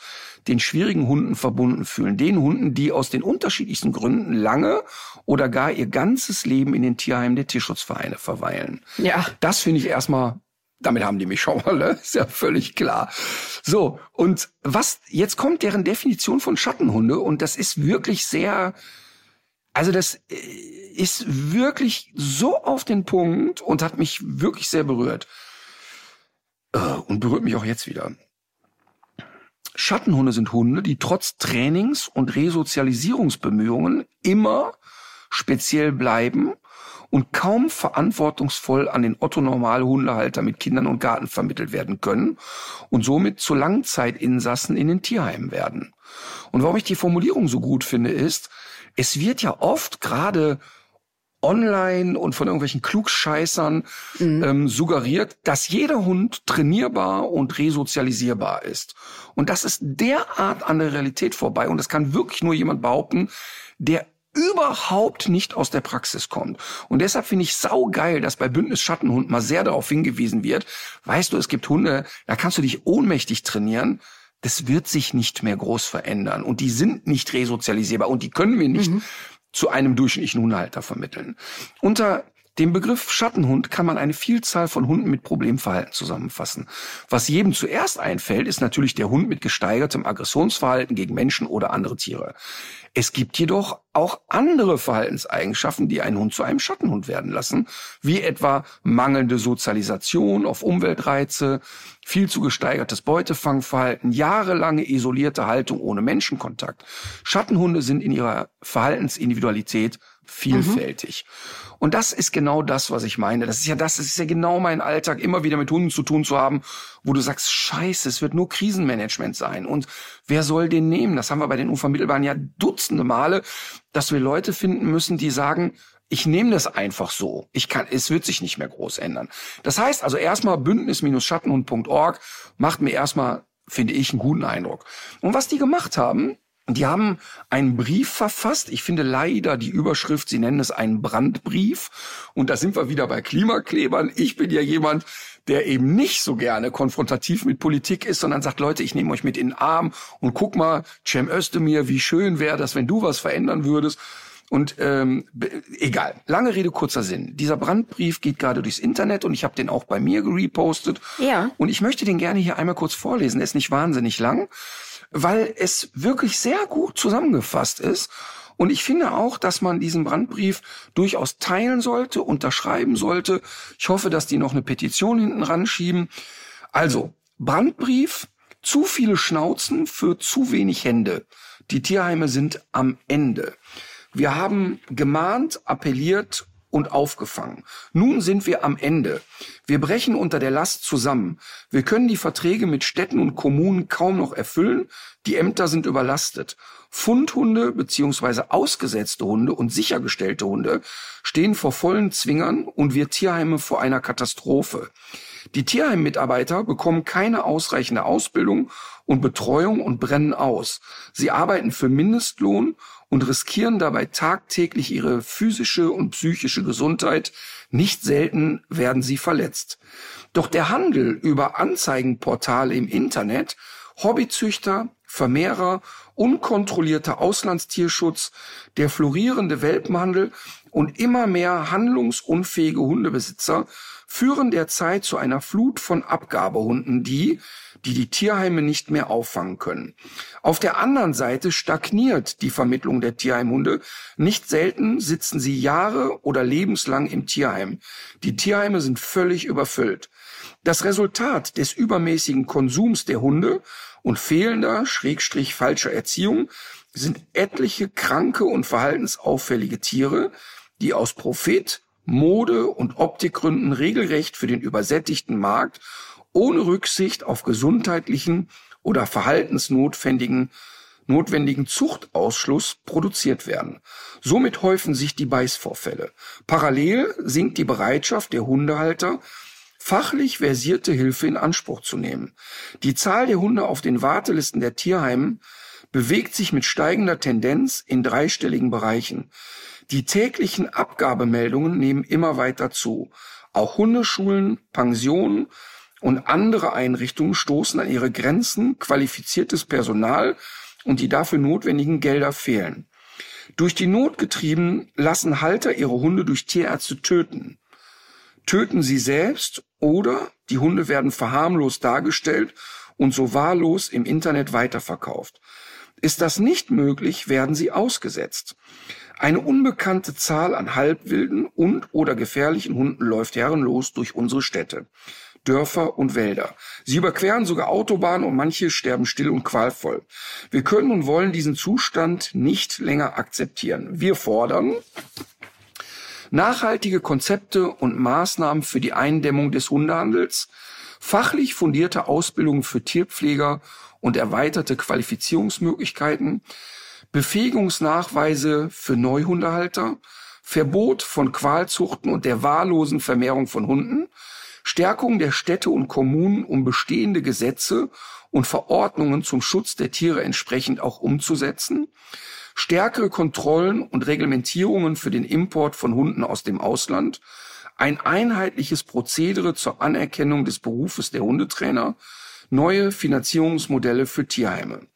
den schwierigen Hunden verbunden fühlen. Den Hunden, die aus den unterschiedlichsten Gründen lange oder gar ihr ganzes Leben in den Tierheimen der Tierschutzvereine verweilen. Ja. Das finde ich erstmal, damit haben die mich schon mal, ne? ist ja völlig klar. So, und was, jetzt kommt deren Definition von Schattenhunde und das ist wirklich sehr, also das äh, ist wirklich so auf den Punkt und hat mich wirklich sehr berührt. Äh, und berührt mich auch jetzt wieder. Schattenhunde sind Hunde, die trotz Trainings- und Resozialisierungsbemühungen immer speziell bleiben und kaum verantwortungsvoll an den Otto-Normalhundehalter mit Kindern und Garten vermittelt werden können und somit zu Langzeitinsassen in den Tierheimen werden. Und warum ich die Formulierung so gut finde, ist, es wird ja oft gerade online und von irgendwelchen Klugscheißern mhm. ähm, suggeriert, dass jeder Hund trainierbar und resozialisierbar ist. Und das ist derart an der Realität vorbei. Und das kann wirklich nur jemand behaupten, der überhaupt nicht aus der Praxis kommt. Und deshalb finde ich saugeil, dass bei Bündnis Schattenhund mal sehr darauf hingewiesen wird. Weißt du, es gibt Hunde, da kannst du dich ohnmächtig trainieren. Das wird sich nicht mehr groß verändern. Und die sind nicht resozialisierbar. Und die können wir nicht mhm zu einem durchschnittlichen Hundehalter vermitteln. Unter dem Begriff Schattenhund kann man eine Vielzahl von Hunden mit Problemverhalten zusammenfassen. Was jedem zuerst einfällt, ist natürlich der Hund mit gesteigertem Aggressionsverhalten gegen Menschen oder andere Tiere. Es gibt jedoch auch andere Verhaltenseigenschaften, die einen Hund zu einem Schattenhund werden lassen, wie etwa mangelnde Sozialisation auf Umweltreize, viel zu gesteigertes Beutefangverhalten, jahrelange isolierte Haltung ohne Menschenkontakt. Schattenhunde sind in ihrer Verhaltensindividualität vielfältig. Mhm. Und das ist genau das, was ich meine. Das ist ja das, das ist ja genau mein Alltag, immer wieder mit Hunden zu tun zu haben, wo du sagst, scheiße, es wird nur Krisenmanagement sein. Und wer soll den nehmen? Das haben wir bei den Unvermittelbaren ja dutzende Male, dass wir Leute finden müssen, die sagen, ich nehme das einfach so. Ich kann, es wird sich nicht mehr groß ändern. Das heißt also erstmal bündnis-schattenhund.org macht mir erstmal, finde ich, einen guten Eindruck. Und was die gemacht haben, die haben einen Brief verfasst. Ich finde leider die Überschrift, sie nennen es einen Brandbrief. Und da sind wir wieder bei Klimaklebern. Ich bin ja jemand, der eben nicht so gerne konfrontativ mit Politik ist, sondern sagt, Leute, ich nehme euch mit in den Arm und guck mal, Cem Özdemir, wie schön wäre das, wenn du was verändern würdest. Und ähm, egal, lange Rede, kurzer Sinn. Dieser Brandbrief geht gerade durchs Internet und ich habe den auch bei mir gerepostet. Ja. Und ich möchte den gerne hier einmal kurz vorlesen. Er ist nicht wahnsinnig lang weil es wirklich sehr gut zusammengefasst ist. Und ich finde auch, dass man diesen Brandbrief durchaus teilen sollte, unterschreiben sollte. Ich hoffe, dass die noch eine Petition hinten ranschieben. Also, Brandbrief, zu viele Schnauzen für zu wenig Hände. Die Tierheime sind am Ende. Wir haben gemahnt, appelliert und aufgefangen. Nun sind wir am Ende. Wir brechen unter der Last zusammen. Wir können die Verträge mit Städten und Kommunen kaum noch erfüllen. Die Ämter sind überlastet. Fundhunde bzw. ausgesetzte Hunde und sichergestellte Hunde stehen vor vollen Zwingern und wir Tierheime vor einer Katastrophe. Die Tierheimmitarbeiter bekommen keine ausreichende Ausbildung und Betreuung und brennen aus. Sie arbeiten für Mindestlohn und riskieren dabei tagtäglich ihre physische und psychische Gesundheit. Nicht selten werden sie verletzt. Doch der Handel über Anzeigenportale im Internet, Hobbyzüchter, Vermehrer unkontrollierter Auslandstierschutz, der florierende Welpenhandel und immer mehr handlungsunfähige Hundebesitzer führen derzeit zu einer Flut von Abgabehunden, die, die die Tierheime nicht mehr auffangen können. Auf der anderen Seite stagniert die Vermittlung der Tierheimhunde. Nicht selten sitzen sie Jahre oder lebenslang im Tierheim. Die Tierheime sind völlig überfüllt. Das Resultat des übermäßigen Konsums der Hunde und fehlender, schrägstrich falscher Erziehung sind etliche kranke und verhaltensauffällige Tiere, die aus Profit, Mode und Optikgründen regelrecht für den übersättigten Markt ohne Rücksicht auf gesundheitlichen oder verhaltensnotwendigen notwendigen Zuchtausschluss produziert werden. Somit häufen sich die Beißvorfälle. Parallel sinkt die Bereitschaft der Hundehalter, fachlich versierte Hilfe in Anspruch zu nehmen. Die Zahl der Hunde auf den Wartelisten der Tierheimen bewegt sich mit steigender Tendenz in dreistelligen Bereichen. Die täglichen Abgabemeldungen nehmen immer weiter zu. Auch Hundeschulen, Pensionen und andere Einrichtungen stoßen an ihre Grenzen, qualifiziertes Personal und die dafür notwendigen Gelder fehlen. Durch die Not getrieben lassen Halter ihre Hunde durch Tierärzte töten. Töten sie selbst oder die Hunde werden verharmlost dargestellt und so wahllos im Internet weiterverkauft. Ist das nicht möglich, werden sie ausgesetzt. Eine unbekannte Zahl an halbwilden und oder gefährlichen Hunden läuft herrenlos durch unsere Städte. Dörfer und Wälder. Sie überqueren sogar Autobahnen und manche sterben still und qualvoll. Wir können und wollen diesen Zustand nicht länger akzeptieren. Wir fordern nachhaltige Konzepte und Maßnahmen für die Eindämmung des Hundehandels, fachlich fundierte Ausbildung für Tierpfleger und erweiterte Qualifizierungsmöglichkeiten, Befähigungsnachweise für Neuhundehalter, Verbot von Qualzuchten und der wahllosen Vermehrung von Hunden, Stärkung der Städte und Kommunen, um bestehende Gesetze und Verordnungen zum Schutz der Tiere entsprechend auch umzusetzen, stärkere Kontrollen und Reglementierungen für den Import von Hunden aus dem Ausland, ein einheitliches Prozedere zur Anerkennung des Berufes der Hundetrainer, neue Finanzierungsmodelle für Tierheime.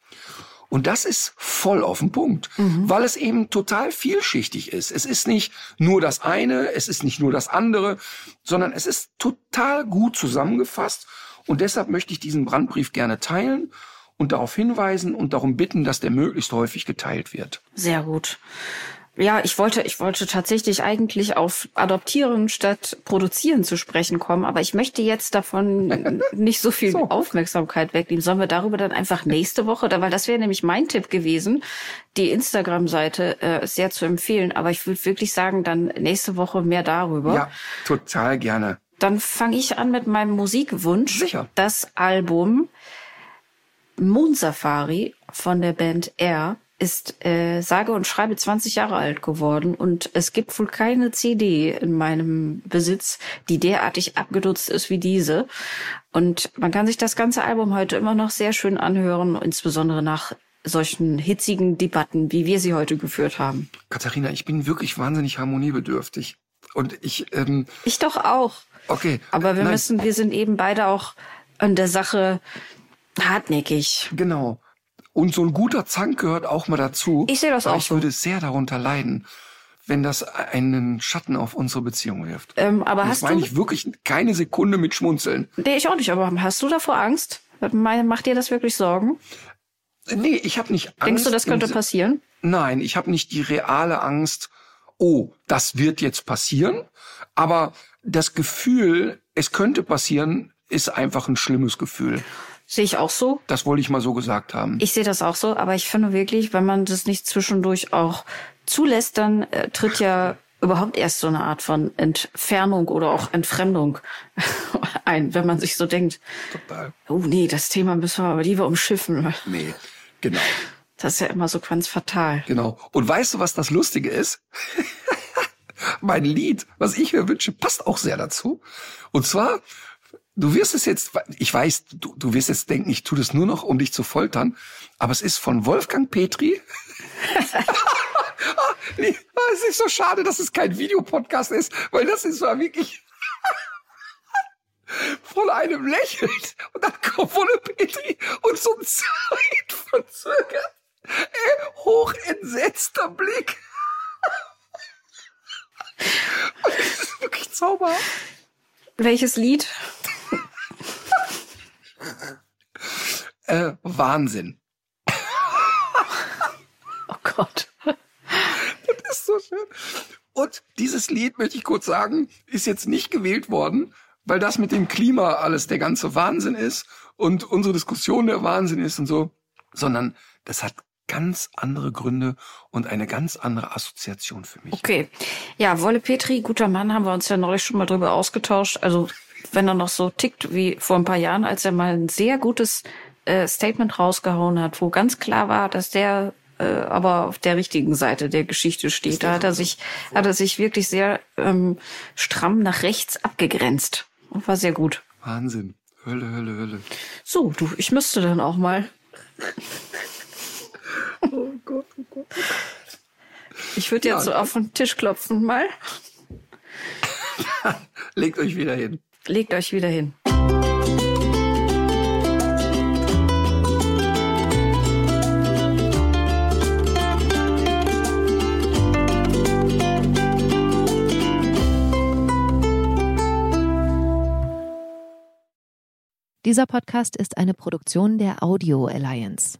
Und das ist voll auf den Punkt, mhm. weil es eben total vielschichtig ist. Es ist nicht nur das eine, es ist nicht nur das andere, sondern es ist total gut zusammengefasst. Und deshalb möchte ich diesen Brandbrief gerne teilen und darauf hinweisen und darum bitten, dass der möglichst häufig geteilt wird. Sehr gut. Ja, ich wollte, ich wollte tatsächlich eigentlich auf Adoptieren statt Produzieren zu sprechen kommen, aber ich möchte jetzt davon nicht so viel so. Aufmerksamkeit wegnehmen. Sollen wir darüber dann einfach nächste Woche, weil das wäre nämlich mein Tipp gewesen, die Instagram-Seite äh, sehr zu empfehlen. Aber ich würde wirklich sagen, dann nächste Woche mehr darüber. Ja, total gerne. Dann fange ich an mit meinem Musikwunsch. Sicher. Das Album Moon Safari von der Band Air ist äh, sage und schreibe 20 Jahre alt geworden und es gibt wohl keine CD in meinem Besitz, die derartig abgedutzt ist wie diese. Und man kann sich das ganze Album heute immer noch sehr schön anhören, insbesondere nach solchen hitzigen Debatten, wie wir sie heute geführt haben. Katharina, ich bin wirklich wahnsinnig harmoniebedürftig. Und ich. Ähm, ich doch auch. Okay. Aber wir Nein. müssen, wir sind eben beide auch an der Sache hartnäckig. Genau. Und so ein guter Zank gehört auch mal dazu. Ich sehe das auch ich so. Würde sehr darunter leiden, wenn das einen Schatten auf unsere Beziehung wirft. Ähm, aber das hast meine du... ich wirklich keine Sekunde mit Schmunzeln. Nee, ich auch nicht. Aber hast du davor Angst? Macht dir das wirklich Sorgen? Nee, ich habe nicht Angst. Denkst du, das könnte passieren? Nein, ich habe nicht die reale Angst, oh, das wird jetzt passieren. Aber das Gefühl, es könnte passieren, ist einfach ein schlimmes Gefühl. Sehe ich auch so. Das wollte ich mal so gesagt haben. Ich sehe das auch so, aber ich finde wirklich, wenn man das nicht zwischendurch auch zulässt, dann äh, tritt ja überhaupt erst so eine Art von Entfernung oder auch Entfremdung ein, wenn man sich so denkt. Total. Oh nee, das Thema müssen wir aber lieber umschiffen. Nee, genau. Das ist ja immer so ganz fatal. Genau. Und weißt du, was das Lustige ist? mein Lied, was ich mir wünsche, passt auch sehr dazu. Und zwar du wirst es jetzt, ich weiß, du, du wirst jetzt denken, ich tue das nur noch, um dich zu foltern, aber es ist von Wolfgang Petri. es ist so schade, dass es kein Videopodcast ist, weil das ist zwar wirklich von einem lächelt und dann kommt Wolle Petri und so ein Zeit verzögert. Hochentsetzter Blick. Und das ist wirklich zauberhaft. Welches Lied? Äh, Wahnsinn. Oh Gott. Das ist so schön. Und dieses Lied, möchte ich kurz sagen, ist jetzt nicht gewählt worden, weil das mit dem Klima alles der ganze Wahnsinn ist und unsere Diskussion der Wahnsinn ist und so, sondern das hat ganz andere Gründe und eine ganz andere Assoziation für mich. Okay. Ja, Wolle Petri, guter Mann, haben wir uns ja neulich schon mal drüber ausgetauscht. Also, wenn er noch so tickt wie vor ein paar Jahren, als er mal ein sehr gutes äh, Statement rausgehauen hat, wo ganz klar war, dass der äh, aber auf der richtigen Seite der Geschichte steht. Da hat er sich, hat er sich wirklich sehr ähm, stramm nach rechts abgegrenzt. Und war sehr gut. Wahnsinn. Hölle, Hölle, Hölle. So, du, ich müsste dann auch mal. Oh Gott, oh Gott. Ich würde jetzt Ja. so auf den Tisch klopfen mal. Legt euch wieder hin. Legt euch wieder hin. Dieser Podcast ist eine Produktion der Audio Alliance.